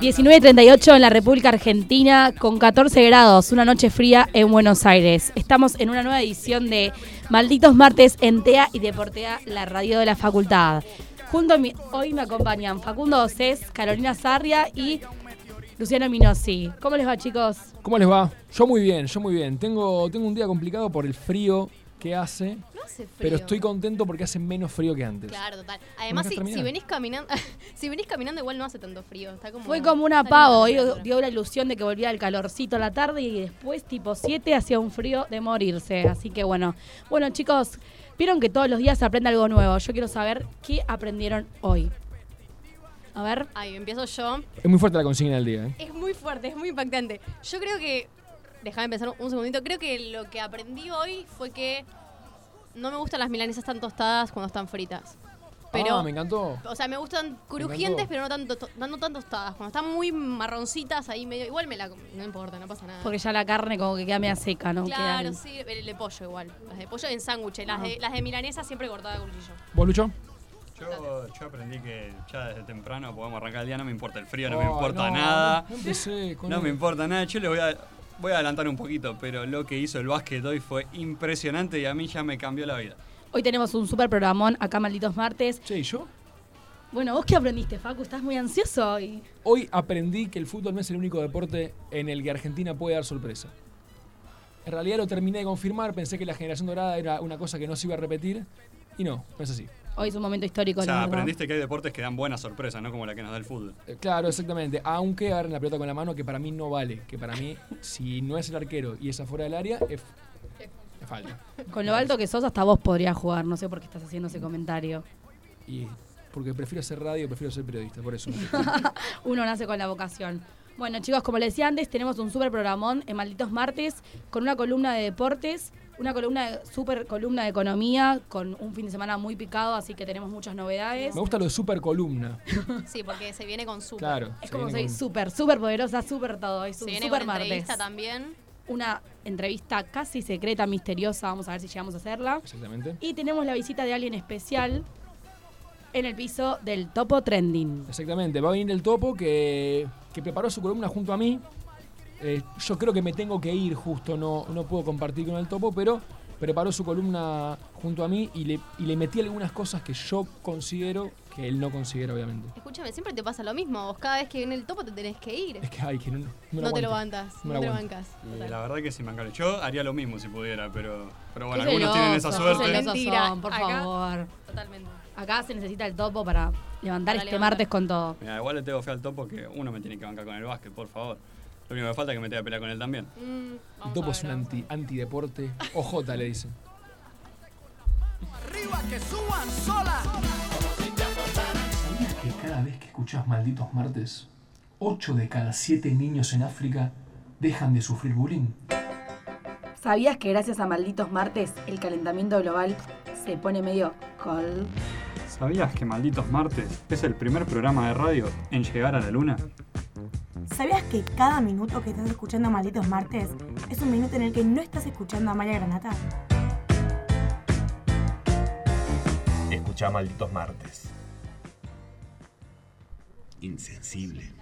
19.38 en la República Argentina con 14 grados, una noche fría en Buenos Aires. Estamos en una nueva edición de Malditos Martes en TEA y Deportea, la radio de la facultad. Junto a mí, hoy me acompañan Facundo Océs, Carolina Sarria y Luciano Minosi. ¿Cómo les va, chicos? ¿Cómo les va? Yo muy bien, yo muy bien. Tengo, tengo un día complicado por el frío que hace. No hace frío. Pero estoy contento porque hace menos frío que antes. Claro, total. Además, si, venís caminando, si venís caminando igual no hace tanto frío. Está como, Fue como una está pavo, linda la dio, dio la ilusión de que volvía el calorcito a la tarde y después tipo 7 hacía un frío de morirse. Así que bueno. Bueno chicos, vieron que todos los días se aprende algo nuevo. Yo quiero saber qué aprendieron hoy. A ver. Ahí, empiezo yo. Es muy fuerte la consigna del día. ¿eh? Es muy fuerte, es muy impactante. Yo creo que. Déjame pensar un segundito. Creo que lo que aprendí hoy fue que no me gustan las milanesas tan tostadas cuando están fritas. Pero. ah, me encantó. O sea, me gustan crujientes, pero no tanto, to- no tan tostadas. Cuando están muy marroncitas ahí medio. Igual me la. No importa, no pasa nada. Porque ya la carne como que queda media seca, ¿no? Claro, Quedan- sí, el de pollo igual. Las de pollo en sándwiches. Las de, las de milanesa siempre cortada a cuchillo. ¿Vos, Lucho? Yo, yo aprendí que ya desde temprano podemos arrancar el día, no me importa el frío, no me importa no, nada. No, empecé con No me importa nada. Yo les voy a, voy a adelantar un poquito, pero lo que hizo el básquet hoy fue impresionante y a mí ya me cambió la vida. Hoy tenemos un super programón acá, Malditos Martes. Che, ¿y yo? Bueno, ¿vos qué aprendiste, Facu? Estás muy ansioso hoy. Hoy aprendí que el fútbol no es el único deporte en el que Argentina puede dar sorpresa. En realidad lo terminé de confirmar, pensé que la generación dorada era una cosa que no se iba a repetir, y no, no es así. Hoy es un momento histórico, O sea, aprendiste que hay deportes que dan buenas sorpresas, no como la que nos da el fútbol. Eh, Claro, exactamente. Aunque agarren la pelota con la mano, que para mí no vale. Que para mí, si no es el arquero y es afuera del área, es, es falta. Con lo alto que sos, hasta vos podrías jugar. No sé por qué estás haciendo ese comentario. Y porque prefiero hacer radio, prefiero ser periodista, por eso. Uno nace con la vocación. Bueno, chicos, como les decía antes, tenemos un super programón en Malditos Martes con una columna de deportes, una columna de, super columna de economía, con un fin de semana muy picado, así que tenemos muchas novedades. Me gusta lo de super columna. Sí, porque se viene con súper. Claro. Es se como soy con- súper, súper poderosa, súper todo. Es Se un viene super con martes. entrevista también. Una entrevista casi secreta, misteriosa. Vamos a ver si llegamos a hacerla. Exactamente. Y tenemos la visita de alguien especial en el piso del Topo Trending. Exactamente. Va a venir el topo que, que preparó su columna junto a mí. Eh, yo creo que me tengo que ir justo, no, no puedo compartir con el topo, pero preparó su columna junto a mí y le, y le metí algunas cosas que yo considero que él no considera, obviamente. Escúchame, siempre te pasa lo mismo. Vos cada vez que viene el topo te tenés que ir. Es que, ay, que no, no, me No te lo bancas, No te lo bancas. La verdad que sí me encanta. Yo haría lo mismo si pudiera, pero, pero bueno, Qué algunos tienen esa suerte. Mentira. son, por Acá- favor. Totalmente. Acá se necesita el topo para levantar Para este levantar. martes con todo. Mira, igual le tengo fe al topo que uno me tiene que bancar con el básquet, por favor. Lo único que me falta es que me tenga que pelear con él también. Mm, topo es un anti, antideporte. OJ le dicen. ¿Sabías que cada vez que escuchás Malditos Martes, 8 de cada 7 niños en África dejan de sufrir bullying? ¿Sabías que gracias a Malditos Martes el calentamiento global se pone medio cold? ¿Sabías que Malditos Martes es el primer programa de radio en llegar a la luna? ¿Sabías que cada minuto que estás escuchando Malditos Martes es un minuto en el que no estás escuchando a Maya Granata? Escucha Malditos Martes. Insensible.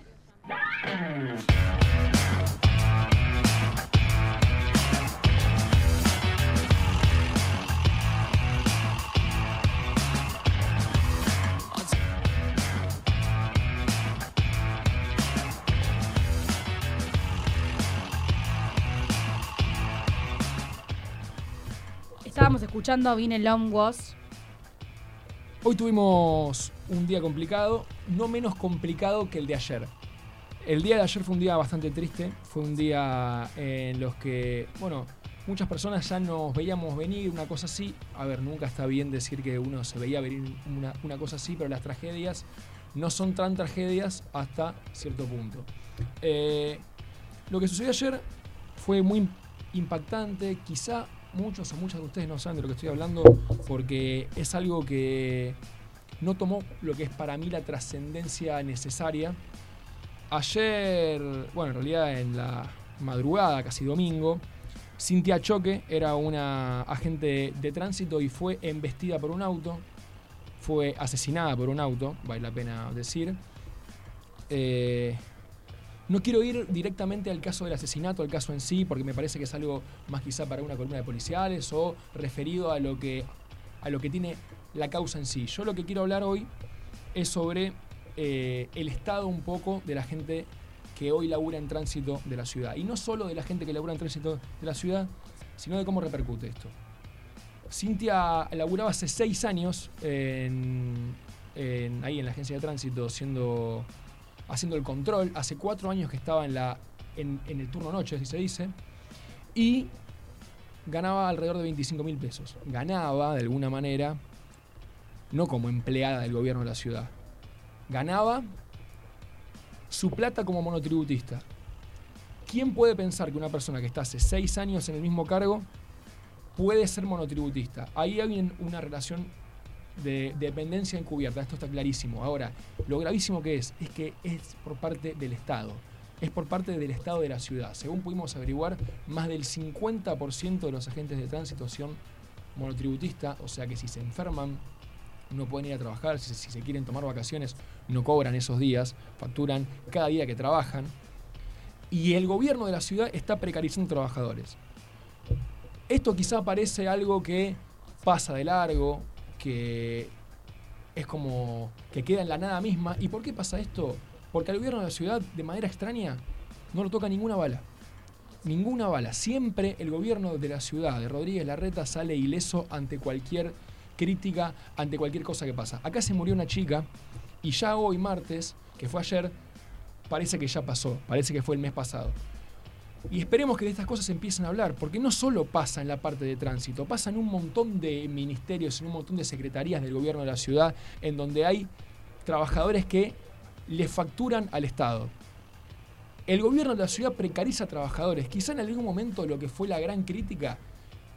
Estábamos escuchando Vine Long Was. Hoy tuvimos un día complicado, no menos complicado que el de ayer. El día de ayer fue un día bastante triste, fue un día en los que, bueno, muchas personas ya nos veíamos venir, una cosa así. A ver, nunca está bien decir que uno se veía venir una, una cosa así, pero las tragedias no son tan tragedias hasta cierto punto. Eh, lo que sucedió ayer fue muy impactante, quizá muchos o muchas de ustedes no saben de lo que estoy hablando porque es algo que no tomó lo que es para mí la trascendencia necesaria. Ayer, bueno, en realidad en la madrugada, casi domingo, Cintia Choque era una agente de tránsito y fue embestida por un auto, fue asesinada por un auto, vale la pena decir. Eh, No quiero ir directamente al caso del asesinato, al caso en sí, porque me parece que es algo más quizá para una columna de policiales o referido a lo que, a lo que tiene la causa en sí. Yo lo que quiero hablar hoy es sobre eh, el estado un poco de la gente que hoy labura en tránsito de la ciudad. Y no solo de la gente que labura en tránsito de la ciudad, sino de cómo repercute esto. Cintia laburaba hace seis años en, ahí en la agencia de tránsito siendo, haciendo el control. Hace cuatro años que estaba en, la, en, el turno noche, así se dice. Y ganaba alrededor de 25 mil pesos. Ganaba, de alguna manera, no como empleada del gobierno de la ciudad. Ganaba su plata como monotributista. ¿Quién puede pensar que una persona que está hace seis años en el mismo cargo puede ser monotributista? Ahí hay un- una relación de dependencia encubierta, esto está clarísimo. Ahora, lo gravísimo que es, es que es por parte del Estado, es por parte del Estado de la ciudad. Según pudimos averiguar, más del 50% de los agentes de tránsito son monotributistas, o sea que si se enferman, no pueden ir a trabajar, si, si se quieren tomar vacaciones, no cobran esos días, facturan cada día que trabajan. Y el gobierno de la ciudad está precarizando trabajadores. Esto quizá parece algo que pasa de largo, que es como que queda en la nada misma. ¿Y por qué pasa esto? Porque al gobierno de la ciudad, de manera extraña, no lo toca ninguna bala. Ninguna bala. Siempre el gobierno de la ciudad, de Rodríguez Larreta, sale ileso ante cualquier crítica, ante cualquier cosa que pasa. Acá se murió una chica y ya hoy, martes, que fue ayer, parece que ya pasó, parece que fue el mes pasado. Y esperemos que de estas cosas empiecen a hablar, porque no solo pasa en la parte de tránsito, pasa en un montón de ministerios, en un montón de secretarías del gobierno de la ciudad, en donde hay trabajadores que le facturan al Estado. El gobierno de la ciudad precariza a trabajadores. Quizá en algún momento lo que fue la gran crítica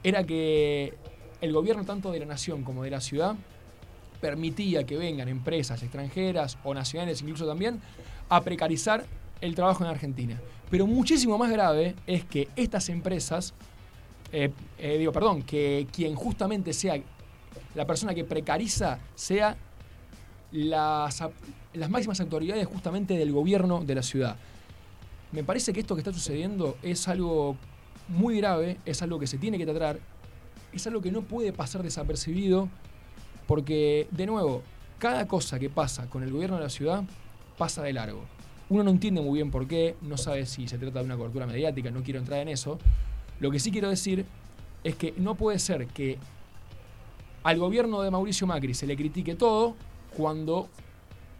era que el gobierno tanto de la nación como de la ciudad permitía que vengan empresas extranjeras o nacionales incluso también a precarizar el trabajo en Argentina. Pero muchísimo más grave es que estas empresas, eh, eh, digo, perdón, que quien justamente sea la persona que precariza sea las, las máximas autoridades justamente del gobierno de la ciudad. Me parece que esto que está sucediendo es algo muy grave, es algo que se tiene que tratar, es algo que no puede pasar desapercibido, porque, de nuevo, cada cosa que pasa con el gobierno de la ciudad pasa de largo. Uno no entiende muy bien por qué, no sabe si se trata de una cobertura mediática, no quiero entrar en eso. Lo que sí quiero decir es que no puede ser que al gobierno de Mauricio Macri se le critique todo cuando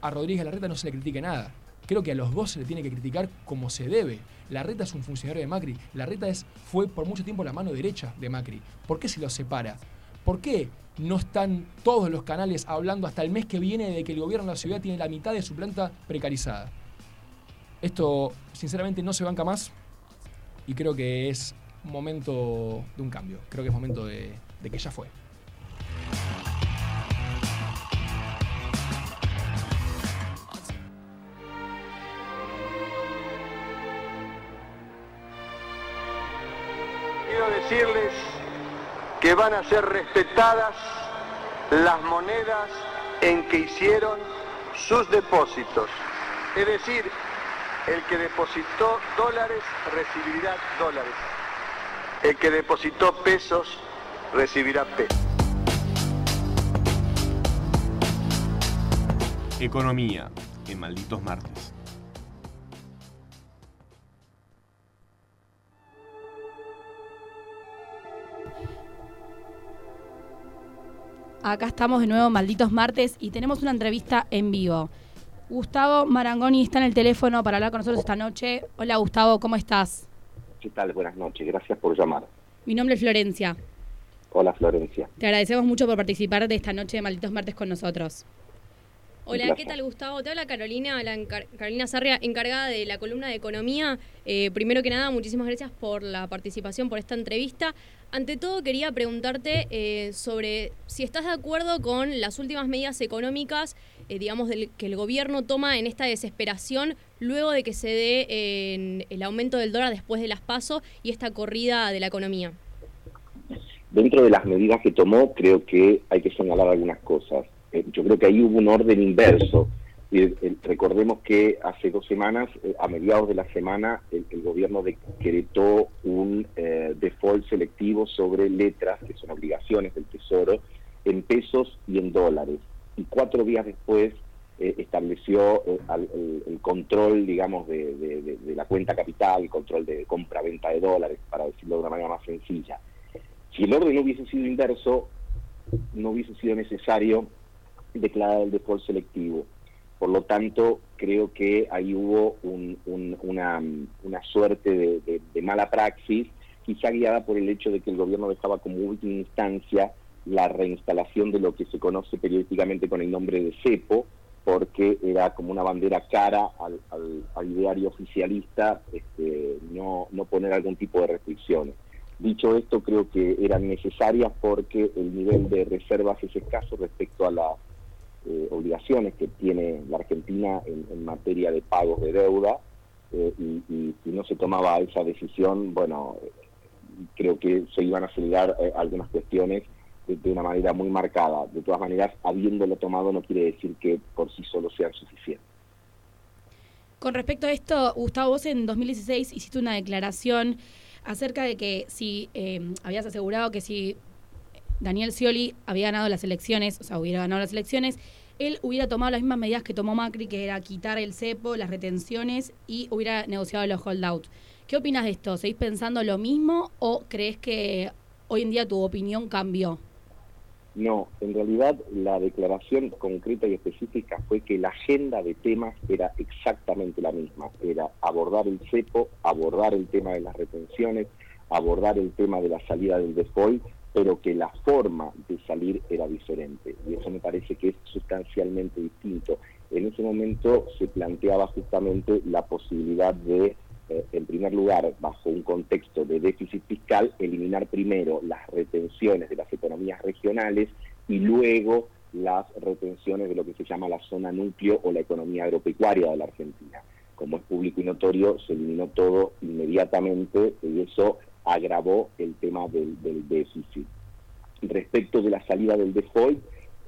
a Rodríguez Larreta no se le critique nada. Creo que a los dos se le tiene que criticar como se debe. Larreta es un funcionario de Macri. Larreta es, fue por mucho tiempo la mano derecha de Macri. ¿Por qué se los separa? ¿Por qué no están todos los canales hablando hasta el mes que viene de que el gobierno de la ciudad tiene la mitad de su planta precarizada? Esto, sinceramente, no se banca más y creo que es momento de un cambio. Creo que es momento de, que ya fue. Quiero decirles que van a ser respetadas las monedas en que hicieron sus depósitos. Es decir, el que depositó dólares recibirá dólares. El que depositó pesos recibirá pesos. Economía en Malditos Martes. Acá estamos de nuevo, malditos martes, y tenemos una entrevista en vivo. Gustavo Marangoni está en el teléfono para hablar con nosotros esta noche. Hola Gustavo, ¿cómo estás? ¿Qué tal? Buenas noches. Gracias por llamar. Mi nombre es Florencia. Hola, Florencia. Te agradecemos mucho por participar de esta noche de Malditos Martes con nosotros. Hola, ¿qué tal Gustavo? Te habla Carolina, la Carolina Sarria, encargada de la columna de economía. Eh, primero que nada, muchísimas gracias por la participación, por esta entrevista. Ante todo, quería preguntarte eh, sobre si estás de acuerdo con las últimas medidas económicas, eh, digamos, del, que el gobierno toma en esta desesperación luego de que se dé el aumento del dólar después de las pasos y esta corrida de la economía. Dentro de las medidas que tomó, creo que hay que señalar algunas cosas. Eh, yo creo que ahí hubo un orden inverso. Eh, recordemos que hace dos semanas, eh, a mediados de la semana, el, gobierno decretó un default selectivo sobre letras, que son obligaciones del Tesoro, en pesos y en dólares. Y cuatro días después eh, estableció eh, el, control, digamos, de, la cuenta capital, el control de compra-venta de dólares, para decirlo de una manera más sencilla. Si el orden hubiese sido inverso, no hubiese sido necesario declarar el default selectivo. Por lo tanto, creo que ahí hubo un- un- una, suerte de, de- de mala praxis, quizá guiada por el hecho de que el gobierno dejaba como última instancia la reinstalación de lo que se conoce periodísticamente con el nombre de CEPO, porque era como una bandera cara al, al- ideario oficialista este, no, no poner algún tipo de restricciones. Dicho esto, creo que eran necesarias porque el nivel de reservas es escaso respecto a las eh, obligaciones que tiene la Argentina en, materia de pagos de deuda eh, y, si no se tomaba esa decisión, bueno, eh, creo que se iban a acelerar eh, algunas cuestiones de una manera muy marcada. De todas maneras, habiéndolo tomado no quiere decir que por sí solo sean suficientes. Con respecto a esto, Gustavo, vos en 2016 hiciste una declaración acerca de que si eh, habías asegurado que si Daniel Scioli había ganado las elecciones, o sea, hubiera ganado las elecciones, él hubiera tomado las mismas medidas que tomó Macri, que era quitar el cepo, las retenciones y hubiera negociado los holdouts. ¿Qué opinas de esto? ¿Seguís pensando lo mismo o crees que hoy en día tu opinión cambió? No, en realidad la declaración concreta y específica fue que la agenda de temas era exactamente la misma. Era abordar el cepo, abordar el tema de las retenciones, abordar el tema de la salida del default, pero que la forma de salir era diferente. Y eso me parece que es sustancialmente distinto. En ese momento se planteaba justamente la posibilidad de eh, en primer lugar, bajo un contexto de déficit fiscal, eliminar primero las retenciones de las economías regionales y luego las retenciones de lo que se llama la zona núcleo o la economía agropecuaria de la Argentina. Como es público y notorio, se eliminó todo inmediatamente y eso agravó el tema del, del déficit. Respecto de la salida del default,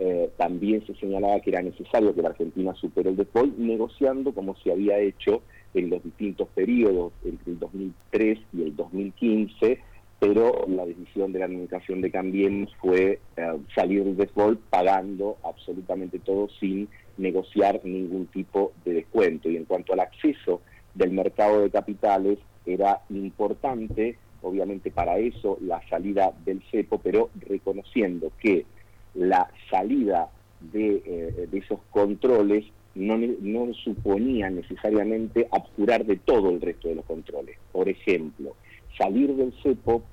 eh, también se señalaba que era necesario que la Argentina supere el default negociando como se había hecho en los distintos periodos entre el 2003 y el 2015, pero la decisión de la administración de Cambiemos fue eh, salir del default pagando absolutamente todo sin negociar ningún tipo de descuento. Y en cuanto al acceso del mercado de capitales, era importante, obviamente para eso, la salida del cepo, pero reconociendo que la salida de, eh, de esos controles no, no suponía necesariamente abjurar de todo el resto de los controles. Por ejemplo, salir del cepo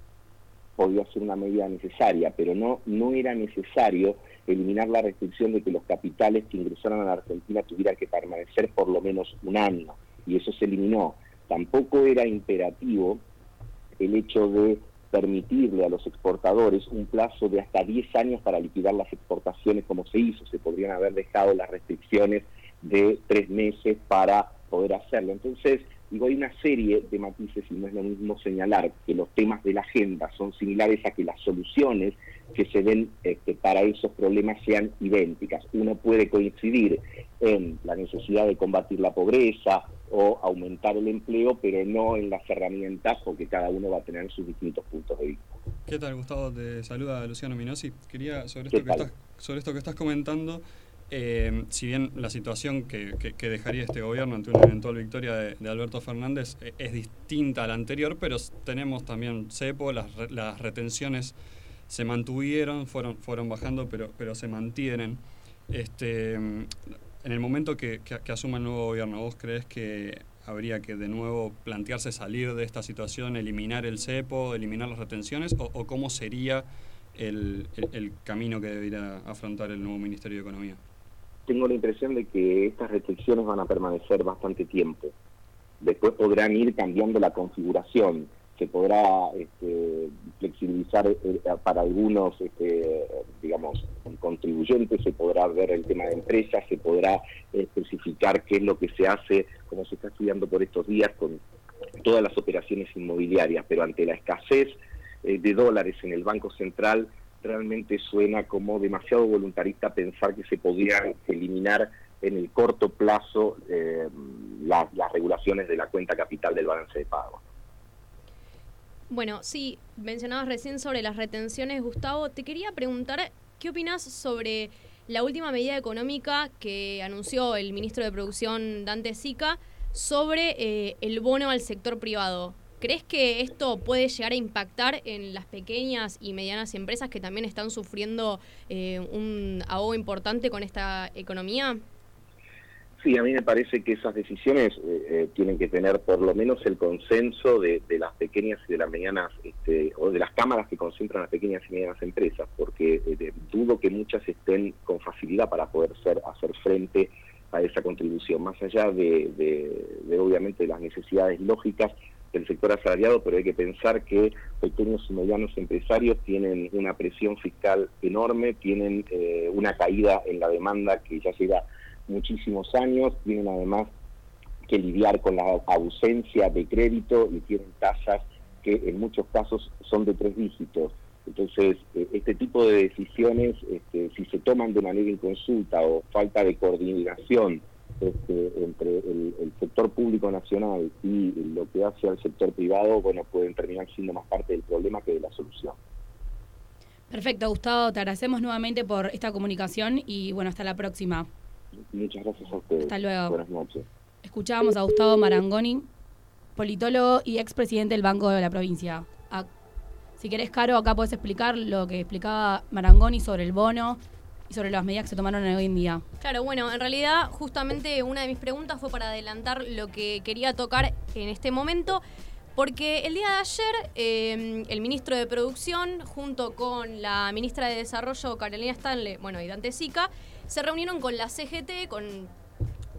podía ser una medida necesaria, pero no, no era necesario eliminar la restricción de que los capitales que ingresaran a la Argentina tuvieran que permanecer por lo menos un año, y eso se eliminó. Tampoco era imperativo el hecho de permitirle a los exportadores un plazo de hasta 10 años para liquidar las exportaciones como se hizo. Se podrían haber dejado las restricciones de tres meses para poder hacerlo. Entonces, digo, hay una serie de matices y no es lo mismo señalar que los temas de la agenda son similares a que las soluciones que se den este, para esos problemas sean idénticas. Uno puede coincidir en la necesidad de combatir la pobreza o aumentar el empleo, pero no en las herramientas porque cada uno va a tener sus distintos puntos de vista. ¿Qué tal, Gustavo? Te saluda Luciano Minosi. Quería, sobre esto, que estás, sobre esto que estás comentando, eh, si bien la situación que, dejaría este gobierno ante una eventual victoria de, Alberto Fernández eh, es distinta a la anterior, pero tenemos también CEPO, las, retenciones se mantuvieron, fueron, bajando, pero, se mantienen. Este, en el momento que, asuma el nuevo gobierno, ¿vos crees que habría que de nuevo plantearse salir de esta situación, eliminar el cepo, eliminar las retenciones, o, cómo sería el, el, el, camino que debería afrontar el nuevo Ministerio de Economía? Tengo la impresión de que estas restricciones van a permanecer bastante tiempo. Después podrán ir cambiando la configuración, se podrá este, flexibilizar eh, para algunos, este, digamos, contribuyentes, se podrá ver el tema de empresas, se podrá especificar qué es lo que se hace, como se está estudiando por estos días con todas las operaciones inmobiliarias, pero ante la escasez eh, de dólares en el Banco Central, realmente suena como demasiado voluntarista pensar que se podrían eliminar en el corto plazo eh, las regulaciones de la cuenta capital del balance de pago. Bueno, sí, mencionabas recién sobre las retenciones, Gustavo. Te quería preguntar, ¿qué opinas sobre la última medida económica que anunció el ministro de Producción, Dante Sica, sobre eh, el bono al sector privado? ¿Crees que esto puede llegar a impactar en las pequeñas y medianas empresas que también están sufriendo eh, un ahogo importante con esta economía? Sí, a mí me parece que esas decisiones eh, eh, tienen que tener por lo menos el consenso de, las pequeñas y de las medianas, este, o de las cámaras que concentran las pequeñas y medianas empresas, porque dudo que muchas estén con facilidad para poder ser, hacer frente a esa contribución, más allá de, de obviamente las necesidades lógicas del sector asalariado, pero hay que pensar que pequeños y medianos empresarios tienen una presión fiscal enorme, tienen eh, una caída en la demanda que ya lleva muchísimos años, tienen además que lidiar con la ausencia de crédito y tienen tasas que en muchos casos son de tres dígitos. Entonces, eh, este tipo de decisiones, este, si se toman de manera inconsulta o falta de coordinación este, entre el, sector público nacional y lo que hace al sector privado, bueno, pueden terminar siendo más parte del problema que de la solución. Perfecto, Gustavo, te agradecemos nuevamente por esta comunicación y bueno, hasta la próxima. Muchas gracias a ustedes. Hasta luego. Buenas noches. Escuchábamos a Gustavo Marangoni, politólogo y expresidente del Banco de la Provincia. si querés, Caro, acá puedes explicar lo que explicaba Marangoni sobre el bono y sobre las medidas que se tomaron hoy en día. Claro, bueno, en realidad justamente una de mis preguntas fue para adelantar lo que quería tocar en este momento. Porque el día de ayer em, el ministro de Producción junto con la ministra de Desarrollo Carolina Stanley, bueno, y Dante Sica, se reunieron con la CGT con,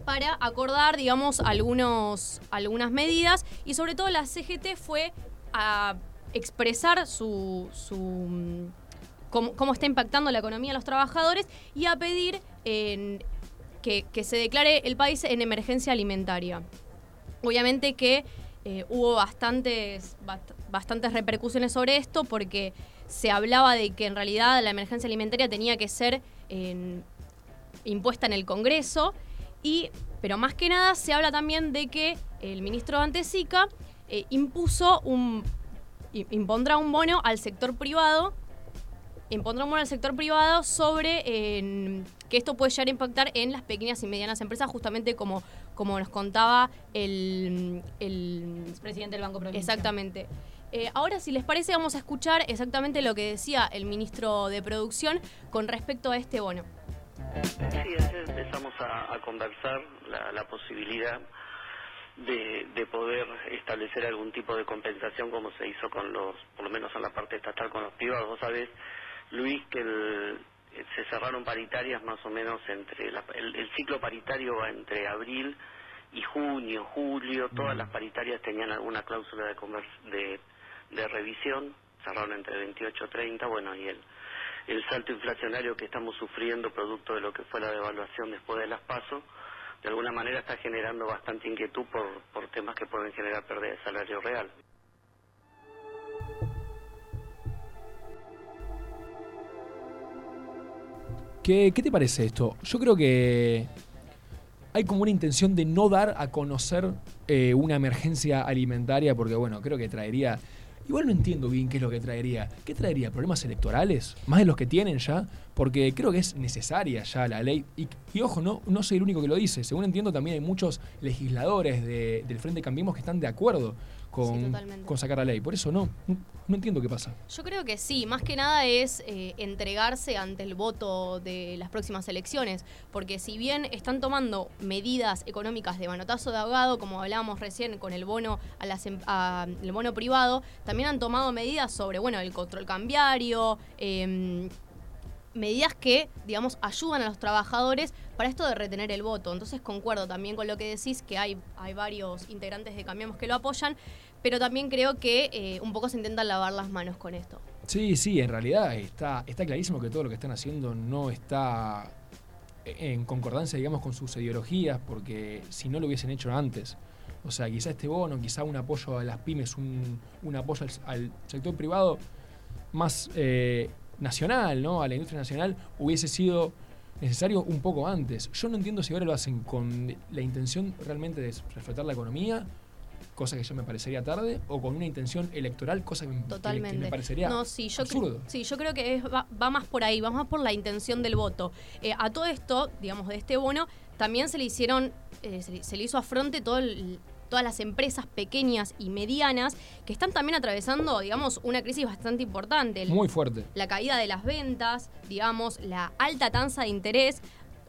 para acordar, digamos, algunos, algunas medidas y sobre todo la CGT fue a expresar su, su cómo, está impactando la economía de los trabajadores y a pedir que, se declare el país en emergencia alimentaria. Obviamente que eh, hubo bastantes, bastantes repercusiones sobre esto porque se hablaba de que en realidad la emergencia alimentaria tenía que ser impuesta en el Congreso, y, pero más que nada se habla también de que el ministro Antesica eh, impuso un, impondrá un bono al sector privado impondremos al sector privado sobre que esto puede llegar a impactar en las pequeñas y medianas empresas, justamente como, como nos contaba el, el presidente del Banco Provincial. Exactamente. Eh, ahora, si les parece, vamos a escuchar exactamente lo que decía el ministro de Producción con respecto a este bono. Sí, empezamos a, conversar la, posibilidad de, de, poder establecer algún tipo de compensación como se hizo con los, por lo menos en la parte estatal con los privados. Vos sabés Luis, que se cerraron paritarias más o menos entre el, ciclo paritario va entre abril y junio, julio, todas las paritarias tenían alguna cláusula de, de, revisión, cerraron entre 28 y 30, bueno, y el, el salto inflacionario que estamos sufriendo producto de lo que fue la devaluación después de las pasos, de alguna manera está generando bastante inquietud por, por temas que pueden generar pérdida de salario real. ¿Qué, te parece esto? Yo creo que hay como una intención de no dar a conocer eh, una emergencia alimentaria porque, bueno, creo que traería... Igual no entiendo bien qué es lo que traería. ¿Qué traería? ¿Problemas electorales? ¿Más de los que tienen ya? Porque creo que es necesaria ya la ley. Y, ojo, no, no soy el único que lo dice. Según entiendo, también hay muchos legisladores del Frente Cambiemos que están de acuerdo con, sacar la ley. Por eso no, no entiendo qué pasa. Yo creo que sí, más que nada es eh, entregarse ante el voto de las próximas elecciones, porque si bien están tomando medidas económicas de manotazo de ahogado, como hablábamos recién con el bono a las, em, el bono privado, también han tomado medidas sobre, bueno, el control cambiario, eh, medidas que, digamos, ayudan a los trabajadores para esto de retener el voto. Entonces concuerdo también con lo que decís, que hay, hay varios integrantes de Cambiamos que lo apoyan, pero también creo que eh, un poco se intentan lavar las manos con esto. Sí, sí, en realidad está, está clarísimo que todo lo que están haciendo no está en concordancia, digamos, con sus ideologías, porque si no lo hubiesen hecho antes, o sea, quizá este bono, quizá un apoyo a las pymes, un, un apoyo al, sector privado más... Eh, nacional, ¿no? A la industria nacional hubiese sido necesario un poco antes. Yo no entiendo si ahora lo hacen con la intención realmente de refletar la economía, cosa que ya me parecería tarde, o con una intención electoral, cosa que, Totalmente. me parecería no, sí, yo absurdo. sí, yo creo que es- va, va más por ahí, va más por la intención del voto. Eh, a todo esto, digamos, de este bono, también se le hicieron, eh, se, le, se le hizo afronte todo el- todas las empresas pequeñas y medianas que están también atravesando, digamos, una crisis bastante importante. Muy fuerte. la caída de las ventas, digamos, la alta tasa de interés.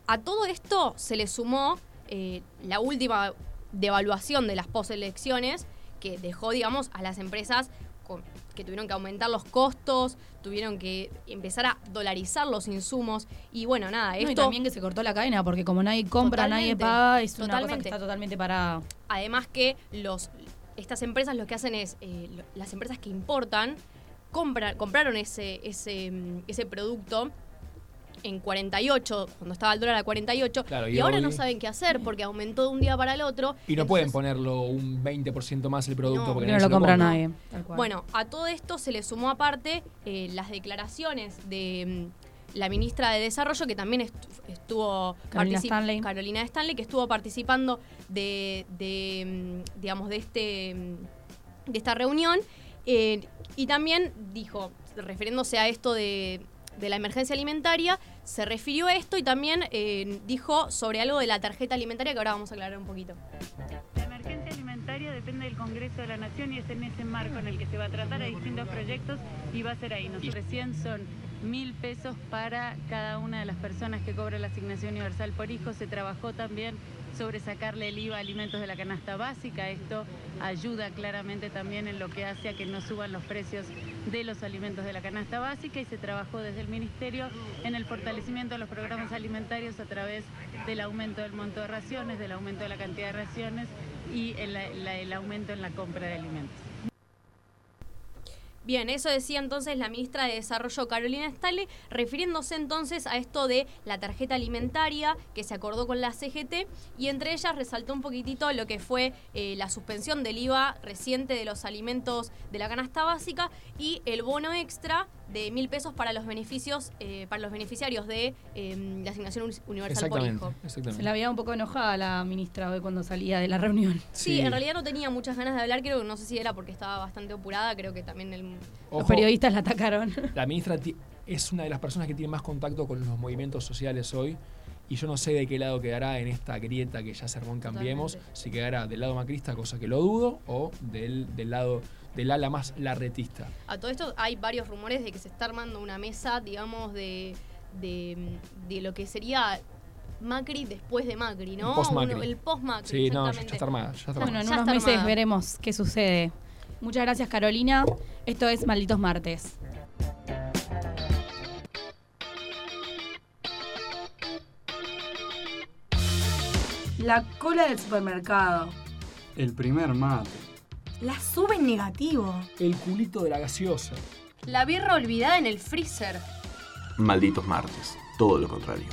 A todo esto se le sumó eh, la última devaluación de las poselecciones que dejó, digamos, a las empresas con- que tuvieron que aumentar los costos, tuvieron que empezar a dolarizar los insumos y bueno, nada, No, esto y también que se cortó la cadena, porque como nadie compra, nadie paga, es una cosa que está totalmente parada. Además que los estas empresas lo que hacen es, eh, lo- las empresas que importan, compra- compraron ese, ese, mm, ese producto en 48, cuando estaba el dólar a 48, Claro, y y, ahora hoy- no saben qué hacer porque aumentó de un día para el otro. Y no pueden ponerlo un 20% más el producto No. porque no lo compra nadie. tal cual. Bueno, a todo esto se le sumó aparte eh, las declaraciones de mm, la ministra de Desarrollo, que también estu- estuvo Carolina Stanley. Carolina Stanley, que estuvo participando de, de, mm, digamos, de este mm, de esta reunión. eh, y también dijo, refiriéndose a esto de, de la emergencia alimentaria, se refirió a esto y también eh, dijo sobre algo de la tarjeta alimentaria que ahora vamos a aclarar un poquito. La emergencia alimentaria depende del Congreso de la Nación y es en ese marco en el que se va a tratar a distintos proyectos y va a ser ahí. Nosotros recién son mil pesos para cada una de las personas que cobra la asignación universal por hijo. Se trabajó también sobre sacarle el IVA a alimentos de la canasta básica. Esto ayuda claramente también en lo que hace a que no suban los precios de los alimentos de la canasta básica y se trabajó desde el Ministerio en el fortalecimiento de los programas alimentarios a través del aumento del monto de raciones, del aumento de la cantidad de raciones y el, aumento en la compra de alimentos. Bien, eso decía entonces la ministra de Desarrollo Carolina Stanley, refiriéndose entonces a esto de la tarjeta alimentaria que se acordó con la CGT y entre ellas resaltó un poquitito lo que fue eh, la suspensión del IVA reciente de los alimentos de la canasta básica y el bono extra de mil pesos para los beneficios, eh, para los beneficiarios de eh, la asignación uni- universal por hijo. exactamente. Se la veía un poco enojada la ministra hoy cuando salía de la reunión. Sí, en realidad no tenía muchas ganas de hablar, creo que no sé si era porque estaba bastante apurada, creo que también el... Los periodistas la atacaron. La ministra es una de las personas que tiene más contacto con los movimientos sociales hoy. Y yo no sé de qué lado quedará en esta grieta que ya se armó en Cambiemos. Totalmente. Si quedará del lado macrista, cosa que lo dudo, o del, del lado del ala más larretista. A todo esto hay varios rumores de que se está armando una mesa, digamos, de, de, de lo que sería Macri después de Macri, ¿no? El post-Macri. Uno- el post-Macri. Sí, no, ya está armada. Ya está Bueno, armada. en Ya unos meses armada. veremos qué sucede. Muchas gracias, Carolina. Esto es Malditos Martes. La cola del supermercado. El primer mate. La sube en negativo. El culito de la gaseosa. La birra olvidada en el freezer. Malditos martes. Todo lo contrario.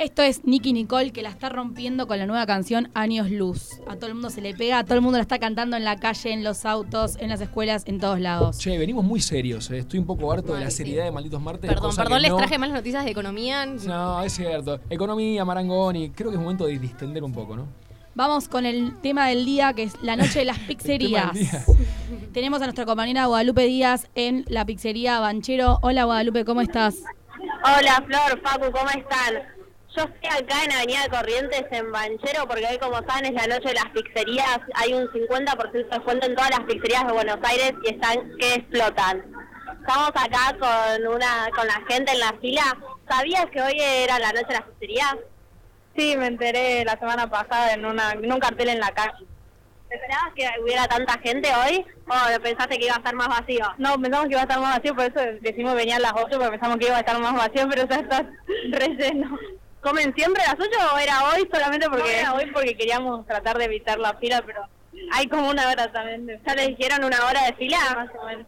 Esto es Nicky Nicole que la está rompiendo con la nueva canción Años Luz. A todo el mundo se le pega, a todo el mundo la está cantando en la calle, en los autos, en las escuelas, en todos lados. Che, venimos muy serios. eh. Estoy un poco harto de la seriedad de Malditos Martes. Perdón, perdón, les no- traje malas noticias de economía. No, es cierto. Economía, Marangoni. Creo que es momento de distender un poco, ¿no? Vamos con el tema del día que es la noche de las pizzerías. Tenemos a nuestra compañera Guadalupe Díaz en la pizzería Banchero. Hola Guadalupe, ¿cómo estás? Hola Flor, Facu, ¿cómo están? Yo estoy acá en Avenida Corrientes en Banchero porque hoy como saben es la noche de las pizzerías, hay un 50% de descuento en todas las pizzerías de Buenos Aires y están que explotan. Estamos acá con una con la gente en la fila. ¿Sabías que hoy era la noche de las pizzerías? Sí, me enteré la semana pasada en, una, en un cartel en la calle. ¿Te esperabas que hubiera tanta gente hoy o pensaste que iba a estar más vacío? No, pensamos que iba a estar más vacío, por eso decimos venir a las 8 porque pensamos que iba a estar más vacío, pero ya está relleno. ¿Comen siempre a las 8 o era hoy solamente porque...? era hoy porque queríamos tratar de evitar la fila, pero hay como una hora también. ¿Ya les dijeron una hora de fila? Más o menos.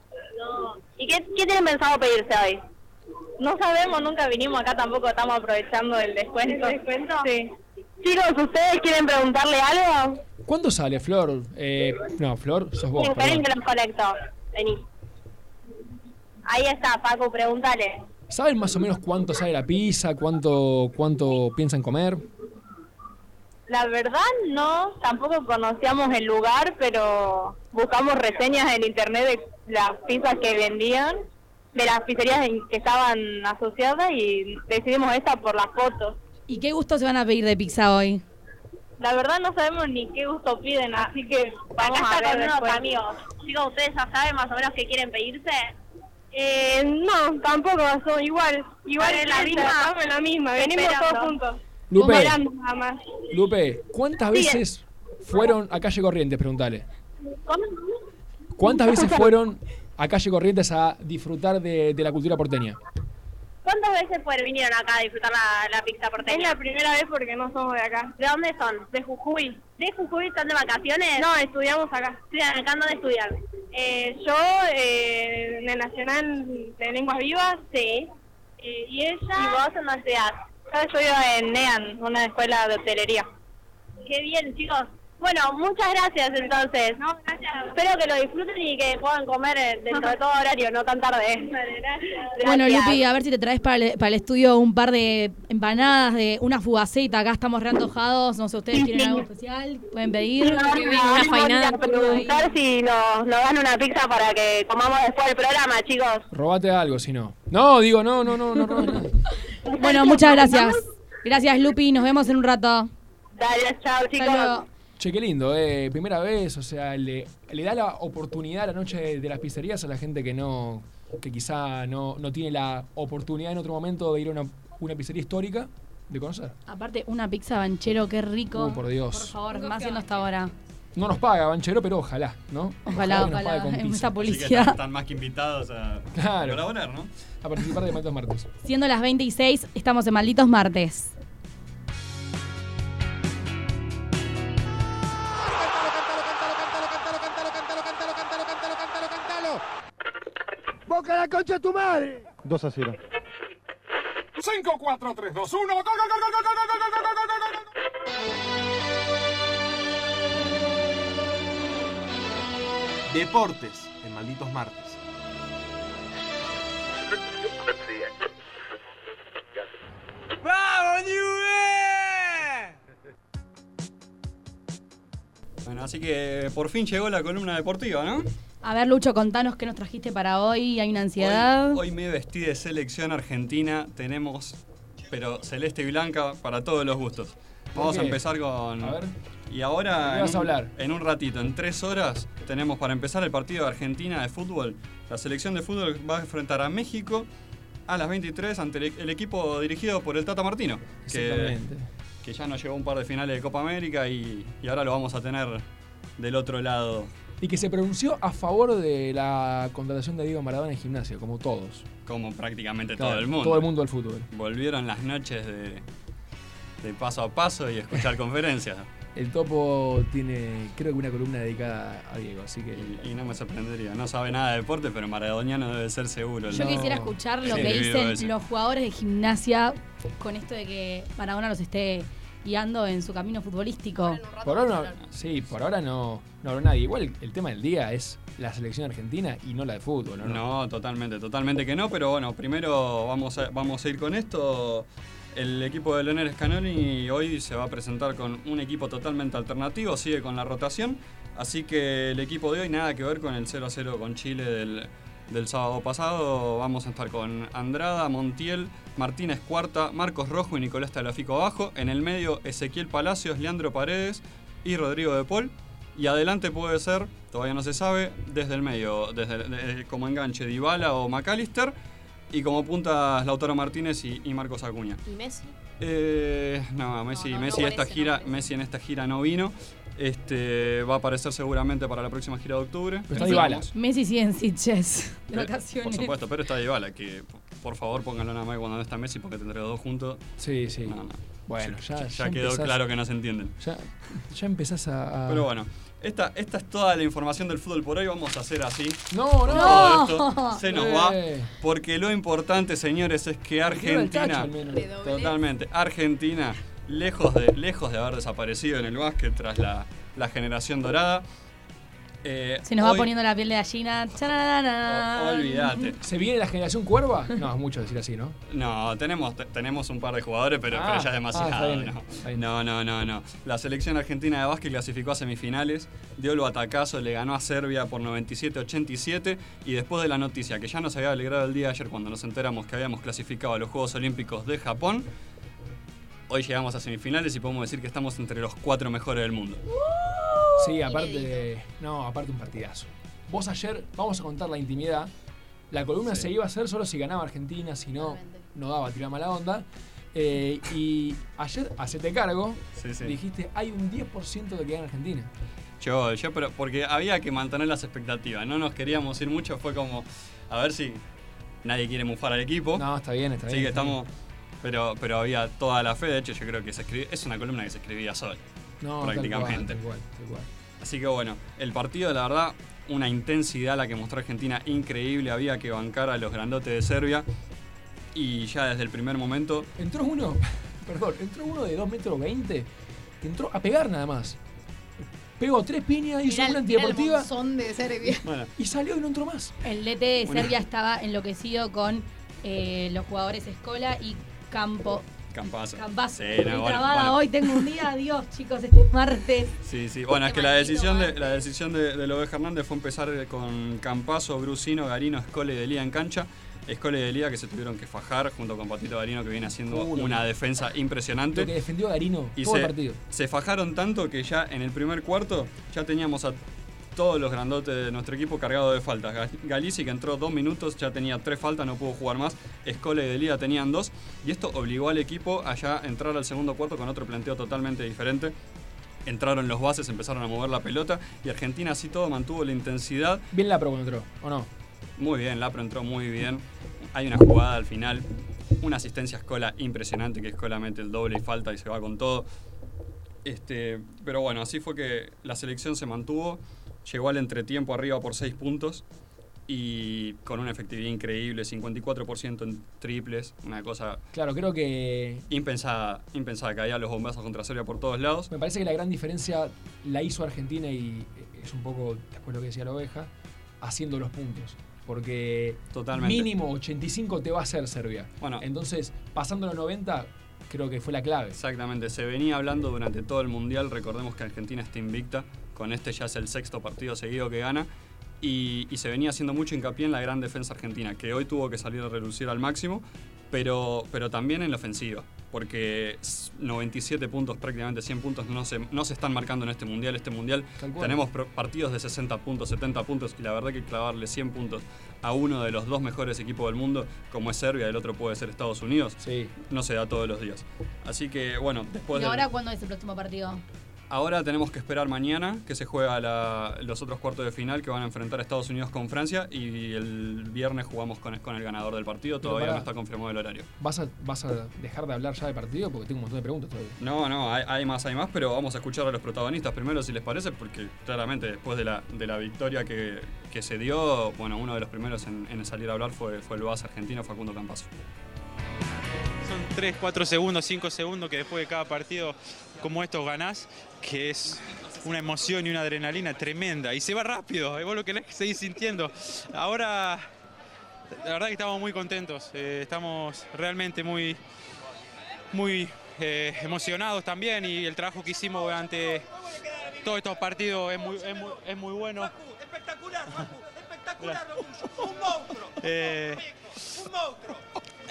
¿Y qué, qué tienen pensado pedirse hoy? No sabemos, nunca vinimos acá tampoco, estamos aprovechando el descuento. ¿El descuento? Sí. Chicos, ¿ustedes quieren preguntarle algo? ¿Cuándo sale, Flor? Eh, no, Flor, sos vos. Esperen que los conecto. Vení. Ahí está, Paco, pregúntale. ¿Saben más o menos cuánto sale la pizza? ¿Cuánto, cuánto piensan comer? La verdad no, tampoco conocíamos el lugar, pero buscamos reseñas en internet de las pizzas que vendían, de las pizzerías en que estaban asociadas y decidimos esta por las fotos. ¿Y qué gusto se van a pedir de pizza hoy? La verdad no sabemos ni qué gusto piden, así que vamos Acá a está ver con unos después. amigos. Chicos, ¿ustedes ya saben más o menos qué quieren pedirse? Eh, no, tampoco pasó igual. Igual ¿Es la misma? misma, estamos en la misma, venimos Esperando. todos juntos. Lupe. Esperando nada más. Lupe, ¿cuántas Sí. veces fueron a Calle Corrientes? Preguntale. ¿Cómo? ¿Cuántas veces fueron a Calle Corrientes a disfrutar de, de la cultura porteña? ¿Cuántas veces fueron, vinieron acá a disfrutar la, la pizza porteña? Es la primera vez porque no somos de acá. ¿De dónde son? De Jujuy. ¿De Jujuy están de vacaciones? No, estudiamos acá. ¿Estudian acá? ¿Dónde estudian? Eh, yo eh, en el Nacional de Lenguas Vivas. Sí. Eh, ¿Y ella? ¿Y vos en dónde estudias? Yo estudio en NEAN, una escuela de hotelería. Qué bien, chicos. Bueno, muchas gracias entonces. No, gracias. Espero que lo disfruten y que puedan comer eh, dentro de todo horario, no tan tarde. Bueno, Gracias. Lupi, a ver si te traes para el, para el estudio un par de empanadas, de una fugaceta. Acá estamos reantojados. No sé, ¿ustedes quieren algo especial? ¿Pueden pedir? No, una no, fainada. preguntar si nos, nos dan una pizza para que comamos después del programa, chicos. Robate algo, si no. No, digo, no, no, no, no robes nada. Bueno, muchas gracias. Gracias, Lupi. Nos vemos en un rato. Dale, chao, chicos. Che, qué lindo, eh. Primera vez, o sea, le, le da la oportunidad la noche de, de las pizzerías a la gente que no, que quizá no, no tiene la oportunidad en otro momento de ir a una, una pizzería histórica de conocer. Aparte, una pizza banchero, qué rico. Uh, por Dios. Por favor, más siendo hasta ahora. No nos paga Banchero, pero ojalá, ¿no? Ojalá, ojalá, con en esta Así que publicidad. están, están más que invitados a Claro. colaborar, ¿no? A participar de Malditos Martes. Siendo las 26, estamos en Malditos Martes. ¡Boca la concha de tu madre! 2 a 0. 5, 4, 3, 2, 1. ¡Gol, gol, gol, gol, gol, gol, gol, gol, gol, gol, gol, gol! Deportes en Malditos Martes. ¡Vamos, Juve! Bueno, así que por fin llegó la columna deportiva, ¿no? A ver, Lucho, contanos qué nos trajiste para hoy. Hay una ansiedad. Hoy me vestí de selección argentina. Tenemos, pero celeste y blanca para todos los gustos. Vamos a empezar con. A ver. Y ahora. ¿De qué en vas a hablar? En un ratito, en tres horas, tenemos para empezar el partido de Argentina de fútbol. La selección de fútbol va a enfrentar a México a las 23 ante el, el equipo dirigido por el Tata Martino. Que, Exactamente. que ya nos llevó un par de finales de Copa América y, y ahora lo vamos a tener del otro lado. Y que se pronunció a favor de la contratación de Diego Maradona en gimnasia, como todos. Como prácticamente Claro, todo el mundo. Todo el mundo del fútbol. Volvieron las noches de, de paso a paso y escuchar conferencias. El topo tiene, creo que una columna dedicada a Diego, así que. Y, y no me sorprendería. No sabe nada de deporte, pero maradoniano debe ser seguro. Yo ¿no? quisiera escuchar lo Sí, que dicen los jugadores de gimnasia con esto de que Maradona los esté guiando en su camino futbolístico. Por ahora no, sí, por ahora no, no habló nadie. Igual el tema del día es la selección argentina y no la de fútbol, ¿no? No, totalmente, totalmente que no, pero bueno, primero vamos a, vamos a ir con esto. El equipo de Leonel Scanoni hoy se va a presentar con un equipo totalmente alternativo, sigue con la rotación, así que el equipo de hoy nada que ver con el 0 a 0 con Chile del, del sábado pasado. Vamos a estar con Andrada, Montiel, Martínez Cuarta, Marcos Rojo y Nicolás Talafico abajo. En el medio Ezequiel Palacios, Leandro Paredes y Rodrigo de Paul. Y adelante puede ser, todavía no se sabe, desde el medio, desde de- como enganche Dybala o McAllister. Y como puntas Lautaro Martínez y, y Marcos Acuña. ¿Y Messi? Eh, no, Messi, No, no, Messi, no esta gira, Messi en esta gira no vino. Este, va a aparecer seguramente para la próxima gira de octubre. Pero está. Dybala. Messi sigue en Sitges de Pe- vacaciones. Por supuesto, pero está Dybala, que por favor pónganlo nada más cuando no está Messi porque tendré los dos juntos. Sí, sí. No, no. Bueno, ya, ya, ya quedó empezás- claro que no se entienden. Ya, ya empezás a. a- Pero bueno, esta, esta es toda la información del fútbol por hoy. Vamos a hacer así. No, no. Todo esto se nos va. Eh. Porque lo importante, señores, es que Argentina. tacho, al menos. Totalmente. Argentina, lejos de, lejos de haber desaparecido en el básquet tras la, la generación dorada. eh, Se nos va poniendo la piel de gallina. Olvídate. ¿Se viene la generación cuerva? No, es mucho decir así, ¿no? No, tenemos, te- tenemos un par de jugadores, pero, Ah, pero ya es ah, demasiado. bien, no. no, no, no, no. La selección argentina de básquet clasificó a semifinales, dio el batacazo, le ganó a Serbia por 97-87 y después de la noticia que ya nos había alegrado el día de ayer cuando nos enteramos que habíamos clasificado a los Juegos Olímpicos de Japón, hoy llegamos a semifinales y podemos decir que estamos entre los cuatro mejores del mundo. Sí, aparte. No, aparte un partidazo. Vos ayer, vamos a contar la intimidad. La columna Sí. se iba a hacer solo si ganaba Argentina, si no, no daba, tiraba mala onda. Eh, y ayer, hacete cargo, Sí, sí. dijiste, hay un 10% de que gana Argentina. Yo, yo, pero porque había que mantener las expectativas, no nos queríamos ir mucho, fue como, a ver si nadie quiere mufar al equipo. No, está bien, está Sí, bien. que está bien. Pero, pero había toda la fe, de hecho, yo creo que se escribe, es una columna que se escribía sola. No, tal prácticamente. cual, tal cual, tal cual. Así que bueno, el partido, la verdad, una intensidad la que mostró Argentina increíble. Había que bancar a los grandotes de Serbia. Y ya desde el primer momento. Entró uno, perdón, entró uno de 2 metros 20 que entró a pegar nada más. Pegó tres piñas, hizo Mirá una el antideportiva de Serbia. Bueno, y salió y no entró más. El DT de Una- Serbia estaba enloquecido con eh, los jugadores Escola y Campo. Campazo. Campazo. Sí, Estoy no, bueno, trabada bueno. hoy, tengo un día, adiós chicos, este martes. Sí, sí. Bueno, es que la decisión de la decisión de, Hernández fue empezar con Campazo, Brusino, Garino, Escole y Delía en cancha. Escole y Delía que se tuvieron que fajar junto con Patito Garino que viene haciendo Uh, una defensa impresionante. Lo que defendió a Garino Y todo se, el partido. se fajaron tanto que ya en el primer cuarto ya teníamos a todos los grandotes de nuestro equipo cargados de faltas. Ga- Galici, que entró dos minutos, ya tenía tres faltas, no pudo jugar más. Escola y Delía tenían dos. Y esto obligó al equipo a ya entrar al segundo cuarto con otro planteo totalmente diferente. Entraron los bases, empezaron a mover la pelota y Argentina así todo mantuvo la intensidad. Bien la cuando entró, ¿o no? Muy bien, Lapro entró muy bien. Hay una jugada al final, una asistencia a Escola impresionante, que Escola mete el doble y falta y se va con todo. Este, pero bueno, así fue que la selección se mantuvo, llegó al entretiempo arriba por 6 puntos y con una efectividad increíble, 54% en triples, una cosa Claro, creo que impensada, impensada, caía los bombazos contra Serbia por todos lados. me parece que la gran diferencia la hizo Argentina y es un poco después lo que decía la oveja, haciendo los puntos. Porque Totalmente. mínimo 85 te va a hacer Serbia. Bueno. Entonces, pasando los 90, creo que fue la clave. Exactamente, se venía hablando durante todo el Mundial, recordemos que Argentina está invicta, con este ya es el sexto partido seguido que gana, y, y se venía haciendo mucho hincapié en la gran defensa argentina, que hoy tuvo que salir a reducir al máximo, pero, pero también en la ofensiva, porque s- 97 puntos, prácticamente 100 puntos, no se, no se están marcando en este Mundial. Este Mundial tenemos partidos de 60 puntos, 70 puntos, y la verdad que clavarle 100 puntos a uno de los dos mejores equipos del mundo, como es Serbia, el otro puede ser Estados Unidos, Sí. no se da todos los días. Así que, bueno, después ¿Y del- ahora cuándo es el próximo partido? Ahora tenemos que esperar mañana que se juega la- los otros cuartos de final que van a enfrentar a Estados Unidos con Francia y el viernes jugamos con, con el ganador del partido. Todavía no está confirmado el horario. ¿Vas a, ¿Vas a dejar de hablar ya del partido? Porque tengo un montón de preguntas todavía. No, no, hay, hay más, hay más, pero vamos a escuchar a los protagonistas primero si les parece, porque claramente después de la, de la victoria que, que se dio, bueno, uno de los primeros en, en salir a hablar fue, fue el base argentino Facundo Campazo. Son 3, 4 segundos, 5 segundos que después de cada partido como estos ganás, que es una emoción y una adrenalina tremenda. Y se va rápido, y vos lo querés seguir sintiendo. Ahora, la verdad que estamos muy contentos, eh, estamos realmente muy, muy eh, emocionados también y el trabajo que hicimos durante todos estos partidos es muy, es muy, es muy bueno. Espectacular, espectacular. Un monstruo. Eh, Un monstruo.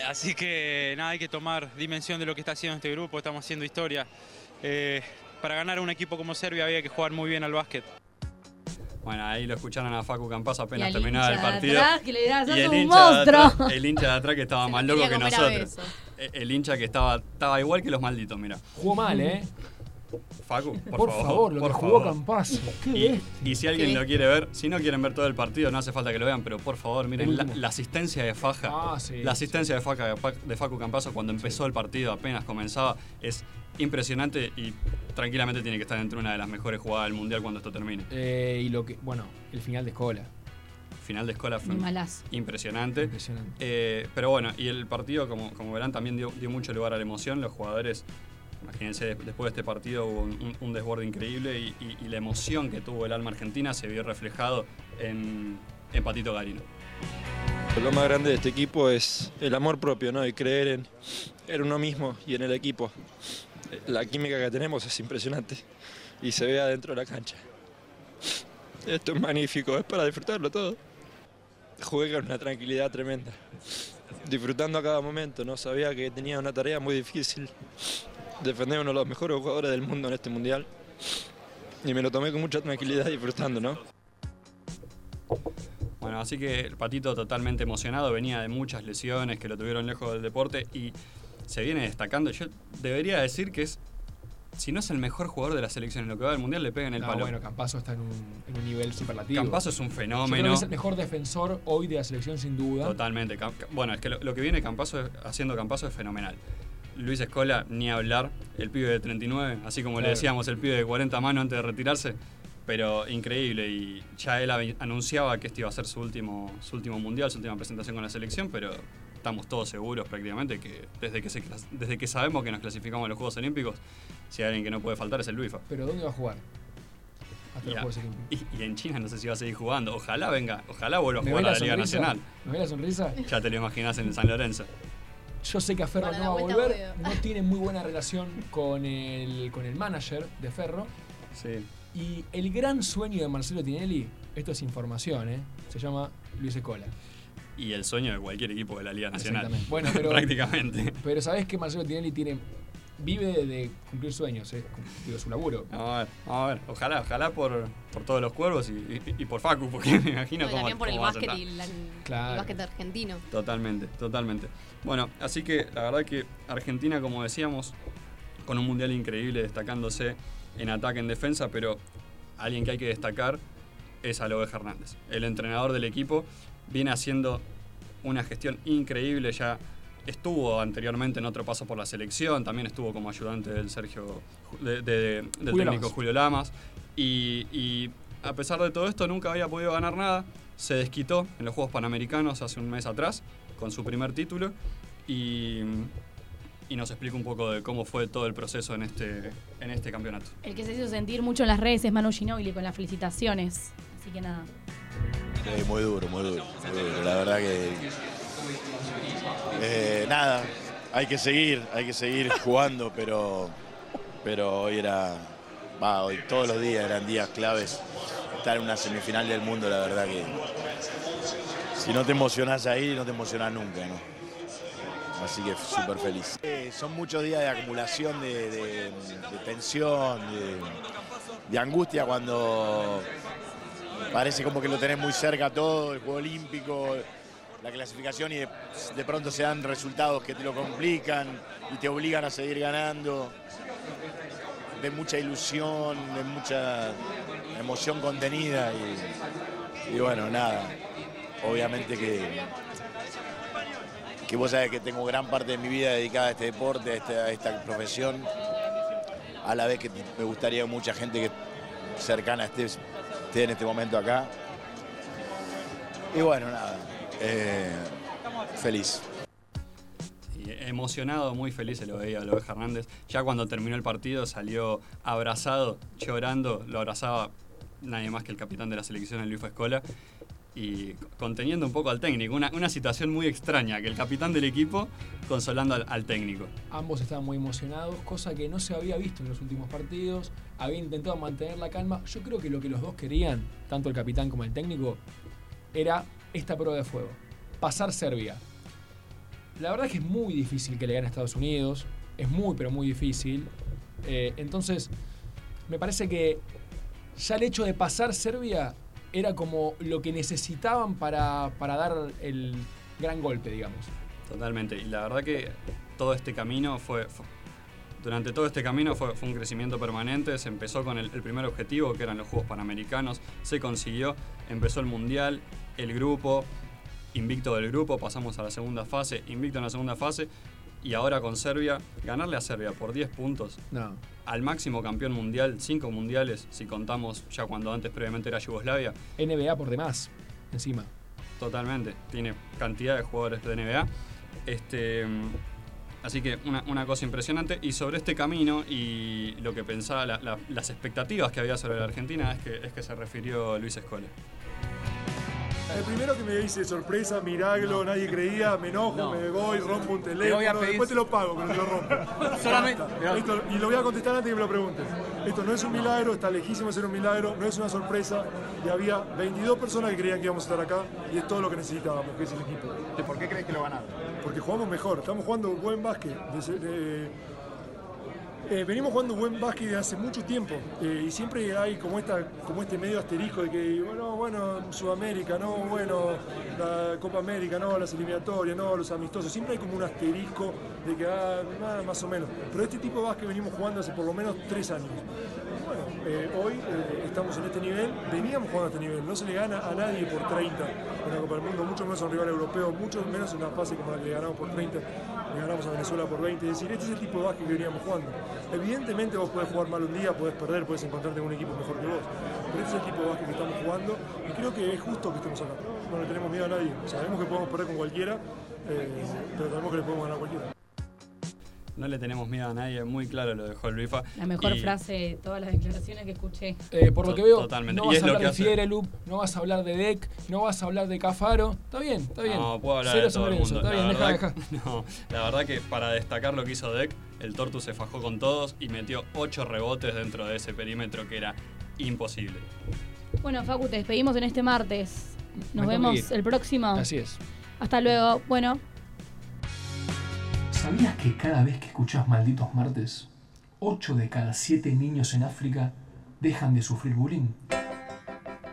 Así que nada, hay que tomar dimensión de lo que está haciendo este grupo, estamos haciendo historia. Eh, para ganar a un equipo como Serbia había que jugar muy bien al básquet. Bueno, ahí lo escucharon a Facu Campazo Y apenas terminaba el partido. atrás que le dirá, "Sos y el un hincha, de monstruo". atrás, el hincha de atrás que estaba Se más lo loco que nosotros. Eh, El hincha que estaba, estaba igual que los malditos, mira. Jugó mal, ¿eh? Facu, por, Por favor, lo que jugó Campazzo. Qué Y, y si alguien Qué lo quiere ver, si no quieren ver todo el partido, no hace falta que lo vean, pero por favor, miren la, asistencia de Faja. Ah, sí, la asistencia de, Faca, de Facu Campazo cuando empezó el partido, apenas comenzaba, es impresionante y tranquilamente tiene que estar entre una de las mejores jugadas del mundial cuando esto termine. Eh, y lo que. Bueno, el final de Escola. Final de escuela fue malazo. impresionante. Eh, pero bueno, y el partido, como, como verán, también dio, dio mucho lugar a la emoción. Los jugadores, imagínense, des- después de este partido hubo un, un- un desborde increíble y, y- y la emoción que tuvo el alma argentina se vio reflejado en, en Patito Garino. Lo más grande de este equipo es el amor propio, ¿no? Y creer en, en uno mismo y en el equipo. La química que tenemos es impresionante y se ve adentro de la cancha. Esto es magnífico, es para disfrutarlo todo. Jugué con una tranquilidad tremenda, disfrutando a cada momento, ¿no? Sabía que tenía una tarea muy difícil, defender uno de los mejores jugadores del mundo en este mundial. Y me lo tomé con mucha tranquilidad disfrutando, ¿no? Bueno, así que el Patito totalmente emocionado, venía de muchas lesiones que lo tuvieron lejos del deporte y se viene destacando. Yo debería decir que es, si no es el mejor jugador de la selección en lo que va del mundial, le pega en el No, palo. bueno, Campazo está en un, en un nivel superlativo. Es un Yo creo fenómeno. que es el mejor defensor hoy de la selección, sin duda. Totalmente. Bueno, es que lo, lo que viene Campazo haciendo Campazo es fenomenal. Luis Escola, ni hablar, el pibe de 39, así como le decíamos, el pibe de 40 manos antes de retirarse, pero increíble. Y ya él anunciaba que este iba a ser su último, su último mundial, su última presentación con la selección, pero estamos todos seguros prácticamente que desde que, se desde que sabemos que nos clasificamos a los Juegos Olímpicos, si hay alguien que no puede faltar es el Luifa. Pero ¿dónde va a jugar? Hasta Y, los Juegos Olímpicos. y- y en China no sé si va a seguir jugando. Ojalá venga, ojalá vuelva a ¿Me jugar a la la Liga sonrisa? Nacional. ¿Me ve la sonrisa? Ya te lo imaginas en San Lorenzo. Yo sé que a Ferro no va a volver. No tiene muy buena relación con el, con el manager de Ferro. Sí. Y el gran sueño de Marcelo Tinelli, esto es información, ¿eh? se llama Luis Escola. Y el sueño de cualquier equipo de la Liga Nacional. Exactamente. Bueno, pero, Prácticamente. Pero sabes que Marcelo Tinelli tiene, vive de cumplir sueños, es digo, su laburo. A ver, vamos a ver. Ojalá, ojalá por, por todos los cuervos y, y- y por Facu, porque me imagino No, cómo, también por el cómo a básquet y la- Claro. el básquet argentino. Totalmente, totalmente. Bueno, así que la verdad que Argentina, como decíamos, con un mundial increíble, destacándose en ataque, en defensa, pero alguien que hay que destacar es Aloe Hernández. El entrenador del equipo viene haciendo una gestión increíble, ya estuvo anteriormente en otro paso por la selección, también estuvo como ayudante del Sergio, de- de- del Julio técnico Lamas. Julio Lamas, y, y a pesar de todo esto nunca había podido ganar nada, se desquitó en los Juegos Panamericanos hace un mes atrás con su primer título y, y nos explica un poco de cómo fue todo el proceso en este, en este campeonato. El que se hizo sentir mucho en las redes es Manu Ginóbili con las felicitaciones. Así que nada. Sí, muy duro, muy duro, muy duro. La verdad que. eh, nada, hay que seguir, hay que seguir jugando, pero, pero hoy era. Va, hoy todos los días eran días claves. Estar en una semifinal del mundo, la verdad que. Si no te emocionás ahí, no te emocionás nunca, ¿no? Así que súper feliz. Eh, son muchos días de acumulación de, de- de tensión, de, de angustia cuando parece como que lo tenés muy cerca todo, el Juego Olímpico, la clasificación y de, pronto se dan resultados que te lo complican y te obligan a seguir ganando. de mucha ilusión, de mucha emoción contenida y, bueno, nada, obviamente que, que vos sabés que tengo gran parte de mi vida dedicada a este deporte, a esta, a profesión, a la vez que me gustaría mucha gente que cercana esté, en este momento acá. Y bueno, nada, eh, feliz. Emocionado, muy feliz se lo veía a Lobeja Hernández. Ya cuando terminó el partido salió abrazado, llorando, lo abrazaba nadie más que el capitán de la selección, el Luis Escola, y conteniendo un poco al técnico. Una, una situación muy extraña, que el capitán del equipo consolando al, técnico. Ambos estaban muy emocionados, cosa que no se había visto en los últimos partidos. Había intentado mantener la calma. Yo creo que lo que los dos querían, tanto el capitán como el técnico, era esta prueba de fuego. Pasar Serbia. La verdad es que es muy difícil que le gane a Estados Unidos. Es muy, pero muy difícil. Eh, entonces, me parece que ya el hecho de pasar Serbia era como lo que necesitaban para, para dar el gran golpe, digamos. Totalmente. Y la verdad que todo este camino fue. durante todo este camino fue, un crecimiento permanente. Se empezó con el primer objetivo, que eran los Juegos Panamericanos. Se consiguió. Empezó el Mundial, el grupo, invicto del grupo. Pasamos a la segunda fase, invicto en la segunda fase. Y ahora con Serbia, ganarle a Serbia por 10 puntos. No. Al máximo campeón mundial, 5 mundiales, si contamos ya cuando antes previamente era Yugoslavia. NBA por demás, encima. Totalmente. Tiene cantidad de jugadores de NBA. Este, así que una, una cosa impresionante. Y sobre este camino y lo que pensaba, la- la- las expectativas que había sobre la Argentina es que, es que se refirió Luis Escola. El primero que me dice sorpresa, milagro, nadie creía, me enojo, me voy, rompo un teléfono, pedir- después te lo pago, pero te lo rompo. Solamente-. Esto- y lo voy a contestar antes que me lo preguntes. Esto no es un milagro, está lejísimo de ser un milagro, no es una sorpresa. Y había 22 personas que creían que íbamos a estar acá y es todo lo que necesitábamos, que es el equipo. ¿Por qué crees que lo ganaron? Porque jugamos mejor, estamos jugando buen básquet. de- de- eh, venimos jugando buen básquet desde hace mucho tiempo eh, y siempre hay como, esta, como este medio asterisco de que, bueno, bueno, Sudamérica, no, bueno, la Copa América, no, las eliminatorias, no, los amistosos. Siempre hay como un asterisco de que, ah, más o menos. Pero este tipo de básquet venimos jugando hace por lo menos tres años. Bueno, eh, hoy eh, estamos en este nivel, veníamos jugando a este nivel, no se le gana a nadie por 30 en la Copa del Mundo, mucho menos a un rival europeo, mucho menos en una fase como la que le ganamos por 30, le ganamos a Venezuela por 20, es decir, este es el tipo de básquet que veníamos jugando. Evidentemente vos podés jugar mal un día, podés perder, podés encontrarte con un equipo mejor que vos, pero este es el tipo de básquet que estamos jugando y creo que es justo que estemos acá. No le tenemos miedo a nadie, sabemos que podemos perder con cualquiera, eh, pero sabemos que le podemos ganar a cualquiera. No le tenemos miedo a nadie, muy claro lo dejó el Luifa. La mejor Y- frase de todas las declaraciones que escuché. Eh, por lo que veo, totalmente. no Y vas es a lo hablar que de. Fierelup, no vas a hablar de Deck, no vas a hablar de Cafaro. Está bien, está bien. No, puedo hablar Cero de todo el mundo. Está La bien, deja, verdad, deja. No, la verdad que para destacar lo que hizo Deck, el Tortu se fajó con todos y metió 8 rebotes dentro de ese perímetro que era imposible. Bueno, Facu, te despedimos en este martes. Nos vemos ir. el próximo. Así es. Hasta luego. Bueno. ¿Sabías que cada vez que escuchás Malditos Martes, 8 de cada 7 niños en África dejan de sufrir bullying?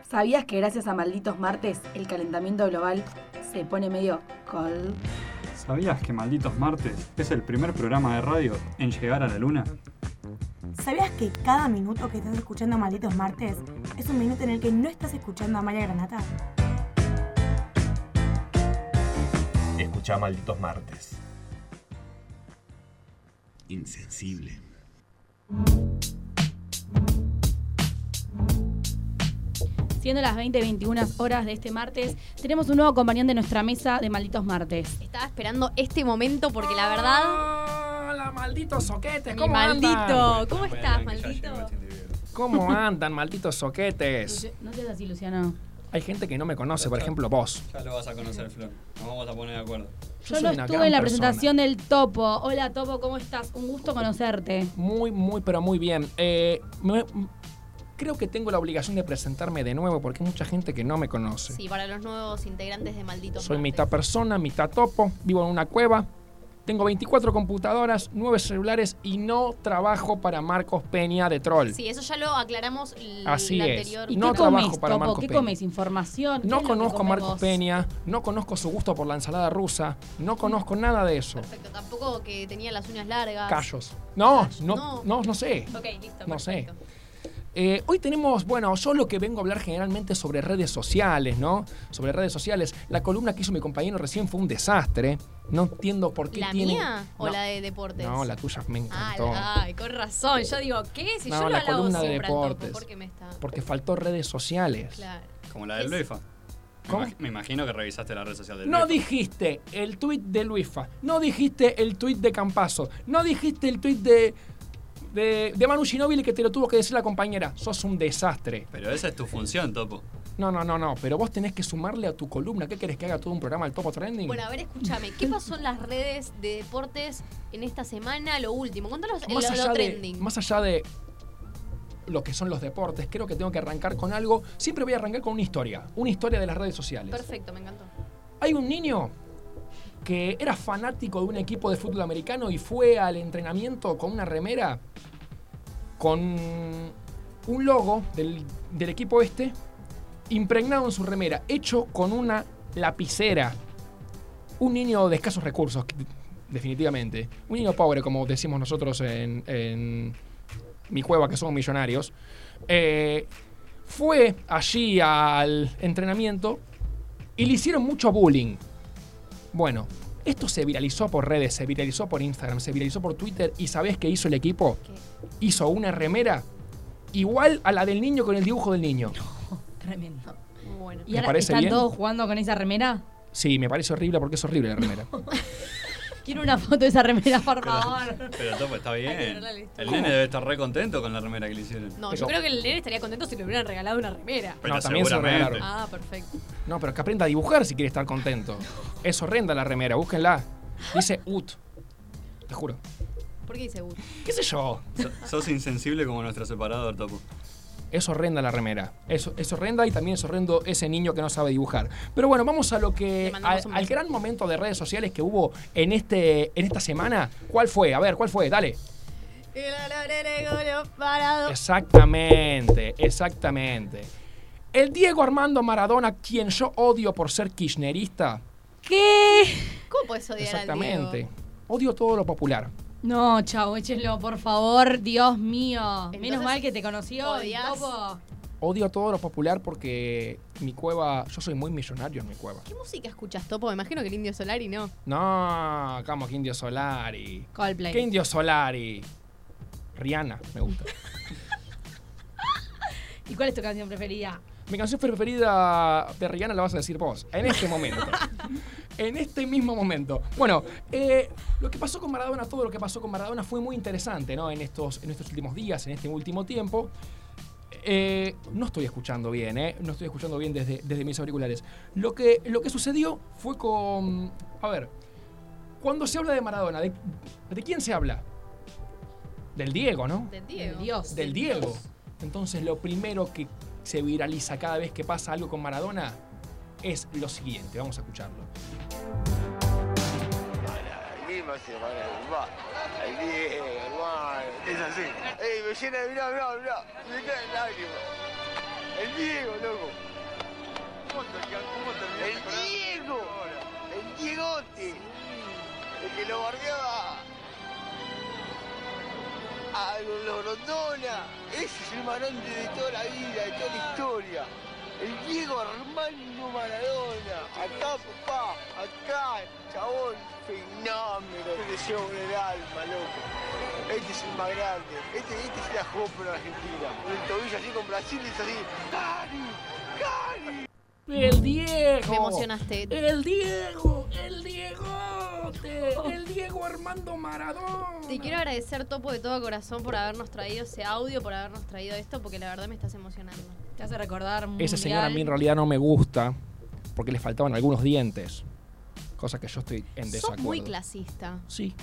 ¿Sabías que gracias a Malditos Martes el calentamiento global se pone medio cold? ¿Sabías que Malditos Martes es el primer programa de radio en llegar a la luna? ¿Sabías que cada minuto que estás escuchando Malditos Martes es un minuto en el que no estás escuchando a Amalia Granata? Escucha Malditos Martes. Insensible. Siendo las 20 21 horas de este martes, tenemos un nuevo acompañante en nuestra mesa de Malditos Martes. Estaba esperando este momento porque la verdad. Hola, malditos soquetes, Mi ¿cómo maldito, andan? ¿cómo estás, maldito? ¿Cómo andan, malditos soquetes? No seas así, Luciano. Hay gente que no me conoce, por ejemplo, vos. Ya lo vas a conocer, Flor. Nos vamos a poner de acuerdo. Yo, una estuve en la persona. presentación del Topo. Hola, Topo, ¿cómo estás? Un gusto conocerte. Muy, muy, pero muy bien. Eh, me- creo que tengo la obligación de presentarme de nuevo porque hay mucha gente que no me conoce. Sí, para los nuevos integrantes de Malditos Soy Martes. mitad persona, mitad topo, vivo en una cueva Tengo 24 computadoras, 9 celulares y no trabajo para Marcos Peña de Troll. Sí, eso ya lo aclaramos Así la es. anterior. ¿Y No qué trabajo comes, para Topo? Marcos ¿Qué Peña. comes? ¿Información? ¿Qué No conozco a Marcos vos? Peña, no conozco su gusto por la ensalada rusa, no conozco nada de eso. Perfecto, tampoco que tenía las uñas largas. Callos. No, no, no. no, no sé. Ok, listo. No sé. Eh, hoy tenemos, bueno, yo lo que vengo a hablar generalmente sobre redes sociales, ¿no? Sobre redes sociales. La columna que hizo mi compañero recién fue un desastre. No entiendo por qué ¿La tiene. mía o No, la de deportes? No, la tuya me Ah, encantó. la- ay, con razón. Yo digo, ¿qué? Si No, yo la columna de topo, deportes. ¿por qué me está? Porque faltó redes sociales. Claro. Como la del Luifa. Me ¿Cómo? imag- Me imagino que revisaste la red social del No Luifa. dijiste el tuit de Luifa, no dijiste el tuit de Campazo, no dijiste el tuit de, de, de Manu Ginóbili que te lo tuvo que decir la compañera. Sos un desastre. Pero esa es tu función, Topo. No, no, no, no, pero vos tenés que sumarle a tu columna. ¿Qué querés que haga todo un programa del Topo Trending? Bueno, a ver, escúchame. ¿Qué pasó en las redes de deportes en esta semana? Lo último. Contanos lo, más, lo allá de, trending. más allá de lo que son los deportes, creo que tengo que arrancar con algo. Siempre voy a arrancar con una historia, una historia de las redes sociales. Perfecto, me encantó. Hay un niño que era fanático de un equipo de fútbol americano y fue al entrenamiento con una remera con un logo del, del equipo este impregnado en su remera, hecho con una lapicera. Un niño de escasos recursos, definitivamente. Un niño pobre, como decimos nosotros en, en mi cueva, que somos millonarios. Eh, fue allí al entrenamiento y le hicieron mucho bullying. Bueno, esto se viralizó por redes, se viralizó por Instagram, se viralizó por Twitter y ¿sabés qué hizo el equipo? Hizo una remera igual a la del niño con el dibujo del niño. Tremendo. Bueno. ¿Y ¿Me ahora parece están bien? todos jugando con esa remera? Sí, me parece horrible porque es horrible la remera. Quiero una foto de esa remera, por favor. Pero Topo, está Hay que bien. El nene debe estar re contento con la remera que le hicieron. No, Pero- yo creo que el nene estaría contento si le hubieran regalado una remera. Pero No, también se regalaron. Ah, perfecto. No, pero que aprenda a dibujar si quiere estar contento. Es horrenda la remera, búsquenla. Dice UT. Te juro. ¿Por qué dice Gut? ¿Qué sé yo? So- Sos insensible como nuestro separador, Topo. Es horrenda la remera. Es, es horrenda y también es horrendo ese niño que no sabe dibujar. Pero bueno, vamos a lo que. Al, gran momento de redes sociales que hubo en este en esta semana. ¿Cuál fue? A ver, ¿cuál fue? Dale. Exactamente, exactamente. El Diego Armando Maradona, quien yo odio por ser kirchnerista. ¿Qué? ¿Cómo puedes odiar al Exactamente. Diego? Odio todo lo popular. No, chao, échenlo, por favor. Dios mío. Menos mal que te conoció odias- topo. Odio todo lo popular porque mi cueva. Yo soy muy millonario en mi cueva. ¿Qué música escuchas, Topo? Me imagino que el Indio Solari no. No, como que Indio Solari. Coldplay. ¿Qué Indio Solari? Rihanna, me gusta. ¿Y cuál es tu canción preferida? Mi canción preferida de Rihanna la vas a decir vos, en este momento. en este mismo momento. Bueno, eh, lo que pasó con Maradona, todo lo que pasó con Maradona fue muy interesante, ¿no? En estos, en estos últimos días, en este último tiempo. Eh, no estoy escuchando bien, ¿eh? No estoy escuchando bien desde, desde mis auriculares. Lo que, lo que sucedió fue con... A ver, cuando se habla de Maradona, ¿de, de quién se habla? Del Diego, ¿no? Del Diego. Dios. del Diego. Entonces lo primero que se viraliza cada vez que pasa algo con Maradona es lo siguiente. Vamos a escucharlo. El. Es así. Ey, me llena de mirá, mirá, mirá. Me caen lágrimas. El Diego, loco. El Diego. El Diegote. El que lo bardeaba. A los Rondona. Ese es el marante de toda la vida, de toda la historia. El Diego Armando Maradona. Acá, papá. Acá, chabón. Fenómeno. Me deseo con el alma, loco. Este es el más grande. Este, este se la jugó por Argentina. Con el tobillo así con Brasil y es así. ¡Cari! ¡Cari! El Diego. Me emocionaste. El Diego. El Diego. El Diego Armando Maradona. Te quiero agradecer, Topo, de todo corazón por habernos traído ese audio, por habernos traído esto, porque la verdad me estás emocionando. Te hace recordar un Ese señor a mí en mundial. realidad no me gusta porque le faltaban algunos dientes. Cosa que yo estoy en Sos desacuerdo. muy clasista. Sí.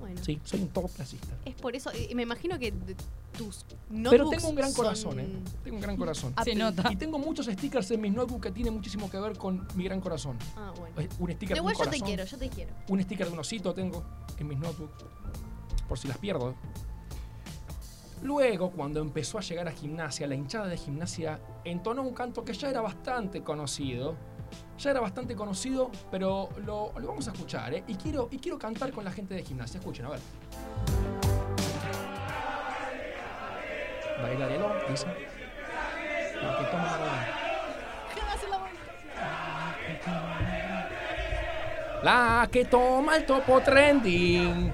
Bueno. Sí, soy un topoclasista. Es por eso, y me imagino que de- tus notebooks Pero tengo un gran son corazón, ¿eh? Tengo un gran corazón. Se nota. Y tengo muchos stickers en mis notebooks que tienen muchísimo que ver con mi gran corazón. Ah, bueno. Eh, Un sticker De un igual yo te corazón. quiero, yo te quiero. Un sticker de un osito tengo en mis notebooks. Por si las pierdo. Luego, cuando empezó a llegar a gimnasia, la hinchada de gimnasia entonó un canto que ya era bastante conocido. Ya era bastante conocido, pero lo, lo vamos a escuchar, ¿eh? Y quiero, y quiero cantar con la gente de gimnasia. Escuchen, a ver. Bailarelo, dice. La que toma La que toma el topo trending.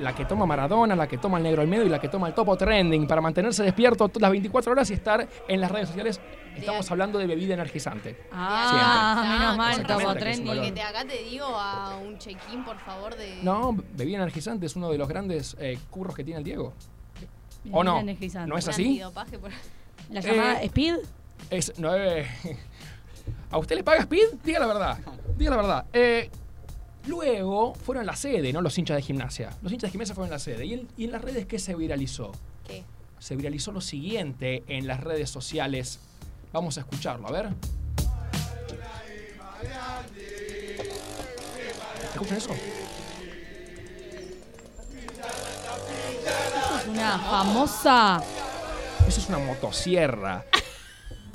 La que toma Maradona, la que toma el negro al medio y la que toma el topo trending para mantenerse despierto todas las 24 horas y estar en las redes sociales. Estamos hablando de bebida energizante. Ah, Siempre. menos mal, topo trending. valor. Que te, acá te digo a un check-in, por favor, de... No, bebida energizante es uno de los grandes eh, curros que tiene el Diego. ¿O no? ¿No es así? ¿La llamada Eh, Speed? Es, no, eh, ¿A usted le paga Speed? Diga la verdad. Diga la verdad. Eh, luego fueron la sede, ¿no? Los hinchas de gimnasia. Los hinchas de gimnasia fueron la sede. ¿Y en, y en las redes qué se viralizó? ¿Qué? Se viralizó lo siguiente en las redes sociales. Vamos a escucharlo, a ver. ¿Escuchan eso? Es una famosa. Eso es una motosierra.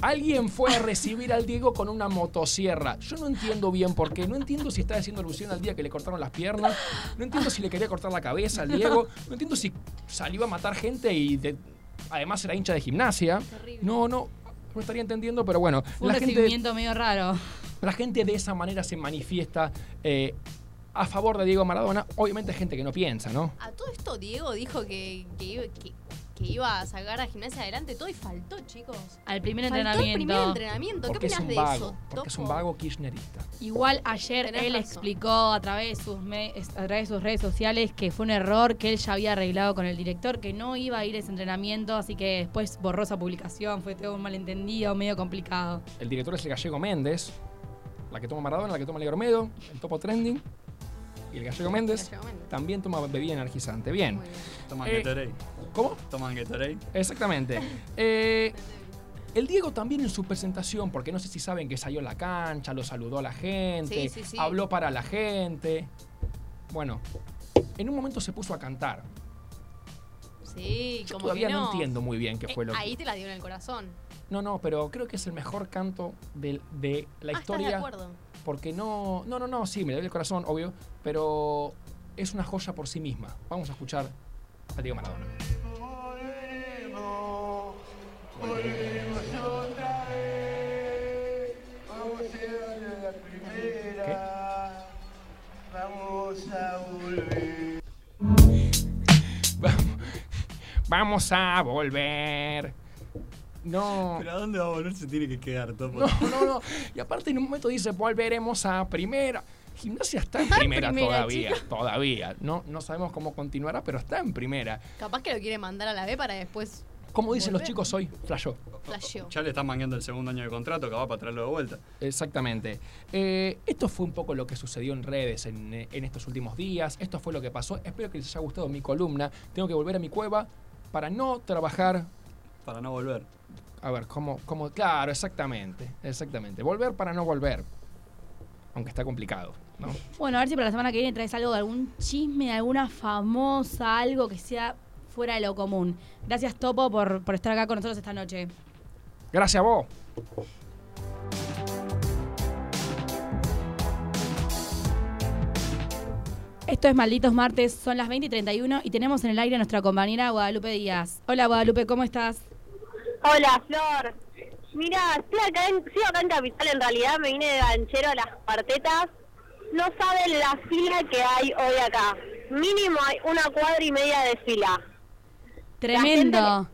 Alguien fue a recibir al Diego con una motosierra. Yo no entiendo bien por qué. No entiendo si está haciendo alusión al día que le cortaron las piernas. No entiendo si le quería cortar la cabeza al Diego. No entiendo si salió a matar gente y de- además era hincha de gimnasia. No, no. No estaría entendiendo, pero bueno. Fue un La gente, recibimiento medio raro. la gente de esa manera se manifiesta eh, a favor de Diego Maradona. Obviamente hay gente que no piensa, ¿no? A todo esto Diego dijo que, que, iba- que- que iba a sacar a gimnasia adelante todo y faltó, chicos. Al primer Faltó el entrenamiento. primer entrenamiento. ¿Qué opinas de vago. eso? Porque es un vago kirchnerista. Igual ayer Tenés él razón. explicó a través, de sus me- a través de sus redes sociales que fue un error que él ya había arreglado con el director, que no iba a ir a ese entrenamiento, así que después borró esa publicación, fue todo un malentendido, medio complicado. El director es el gallego Méndez. La que toma Maradona, la que toma Negro Medo, el topo trending. Y el gallego Méndez también toma bebida energizante. Bien. Toman Eh, Gatorade. ¿Cómo? Toman Gatorade. Exactamente. Eh, el Diego también en su presentación, porque no sé si saben que salió a la cancha, lo saludó a la gente, Sí, sí, sí. habló para la gente. Bueno, en un momento se puso a cantar. Sí, Yo como todavía que no. no. entiendo muy bien qué Eh, fue lo que... Ahí te la dio en el corazón. No, no, pero creo que es el mejor canto de, de la Ah, ¿estás historia. de acuerdo? Porque no, no, no, no, sí, me le doy el corazón, obvio, pero es una joya por sí misma. Vamos a escuchar a Diego Maradona. Vamos a volver. Vamos a volver. No. ¿Pero a dónde va a volver? Se tiene que quedar, Topo. No, no, no. Y aparte en un momento dice, volveremos a primera. Gimnasia está en primera, Primera, todavía, chico. todavía. No, no sabemos cómo continuará, pero está en primera. Capaz que lo quiere mandar a la B para después Como dicen los chicos hoy, flashó. flasheó. Ya le están mangueando el segundo año de contrato, que va para traerlo de vuelta. Exactamente. Eh, esto fue un poco lo que sucedió en redes en, eh, en estos últimos días. Esto fue lo que pasó. Espero que les haya gustado mi columna. Tengo que volver a mi cueva para no trabajar. Para no volver. A ver, ¿cómo? cómo? Claro, exactamente. Exactamente. Volver para no volver. Aunque está complicado, ¿no? Bueno, a ver si para la semana que viene traes algo de algún chisme, de alguna famosa, algo que sea fuera de lo común. Gracias, Topo, por, por estar acá con nosotros esta noche. Gracias a vos. Esto es Malditos Martes, son las 20 y 31 y tenemos en el aire a nuestra compañera Guadalupe Díaz. Hola Guadalupe, ¿cómo estás? Hola, Flor. Mira, estoy acá en, sigo acá en Capital, en realidad me vine de ganchero a las cuartetas. No saben la fila que hay hoy acá. Mínimo hay una cuadra y media de fila. Tremendo.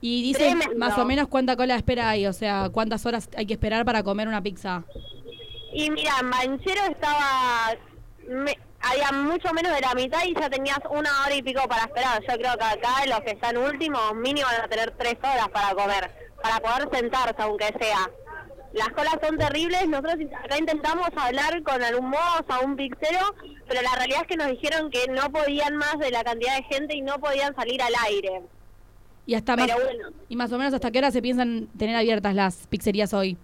Y dice más o menos cuánta cola de espera hay, o sea, cuántas horas hay que esperar para comer una pizza. Y mira, en Banchero estaba... me- había mucho menos de la mitad y ya tenías una hora y pico para esperar. Yo creo que acá los que están últimos mínimo van a tener tres horas para comer. para poder sentarse, aunque sea. Las colas son terribles, nosotros acá intentamos hablar con algún modo a un pixero, pero la realidad es que nos dijeron que no podían más de la cantidad de gente y no podían salir al aire. Y hasta más, Pero bueno. y más o menos hasta qué hora se piensan tener abiertas las pizzerías hoy.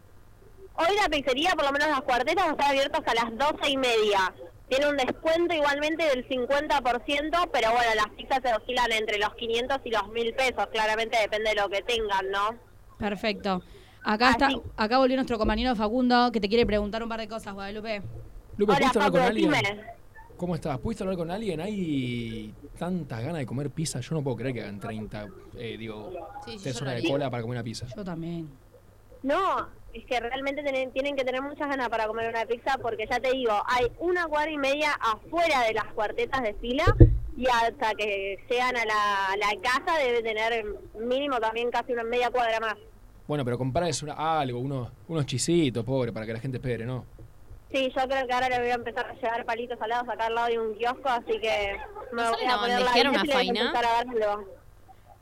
Hoy la pizzería, por lo menos las cuartetas, están abiertas a las doce y media. Tiene un descuento igualmente del 50%, pero bueno, las pizzas se oscilan entre los 500 y los 1000 pesos. Claramente depende de lo que tengan, ¿no? Perfecto. Acá está, acá volvió nuestro compañero Facundo que te quiere preguntar un par de cosas, Guadalupe. Lupe, Hola, ¿pudiste hablar con alguien? decime. ¿Cómo estás? ¿Pudiste hablar con alguien? ¿Hay tantas ganas de comer pizza? Yo no puedo creer que hagan 30, eh, digo, Sí, yo tres horas de cola para comer una pizza. Yo también. No, es que realmente tienen, tienen que tener muchas ganas para comer una pizza porque ya te digo, hay una cuadra y media afuera de las cuartetas de fila y hasta que llegan a la, a la casa debe tener mínimo también casi una media cuadra más. Bueno, pero comprarles una- algo, unos, unos chisitos, pobre, para que la gente espere, ¿no? Sí, yo creo que ahora le voy a empezar a llevar palitos salados acá al lado de un kiosco, así que me ¿No voy a poner la una bici y voy a faina? empezar a.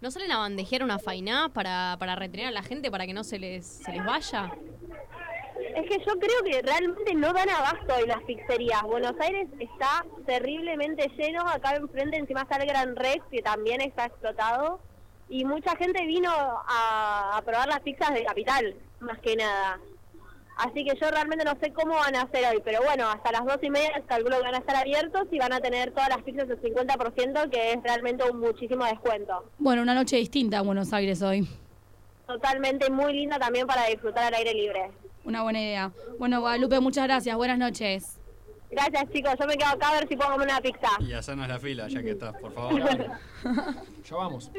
¿No salen a bandejear una fainá para, para retener a la gente para que no se les, se les vaya? Es que yo creo que realmente no dan abasto en las pizzerías. Buenos Aires está terriblemente lleno. Acá enfrente encima está el Gran Rex, que también está explotado. Y mucha gente vino a, a probar las pizzas de Capital, más que nada. Así que yo realmente no sé cómo van a hacer hoy. Pero bueno, hasta las dos y media calculo que van a estar abiertos y van a tener todas las pizzas del 50%, que es realmente un muchísimo descuento. Bueno, una noche distinta en Buenos Aires hoy. Totalmente muy linda también para disfrutar al aire libre. Una buena idea. Bueno, Guadalupe, muchas gracias. Buenas noches. Gracias chicos, yo me quedo acá a ver si puedo comer una pizza. Y hacernos la fila, ya que estás, por favor. Ya vamos.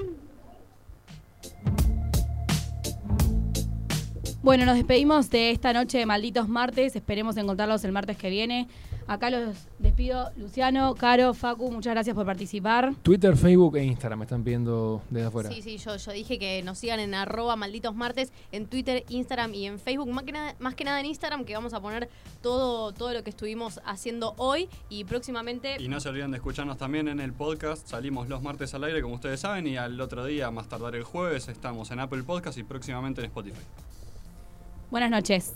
Bueno, nos despedimos de esta noche de Malditos Martes. Esperemos encontrarlos el martes que viene. Acá los despido. Luciano, Caro, Facu, muchas gracias por participar. Twitter, Facebook e Instagram me están pidiendo desde afuera. Sí, sí, yo, yo dije que nos sigan en arroba malditos martes, en Twitter, Instagram y en Facebook. Más que, nada, más que nada en Instagram, que vamos a poner todo, todo lo que estuvimos haciendo hoy y próximamente... Y no se olviden de escucharnos también en el podcast. Salimos los martes al aire, como ustedes saben, y al otro día, más tardar el jueves, estamos en Apple Podcast y próximamente en Spotify. Buenas noches.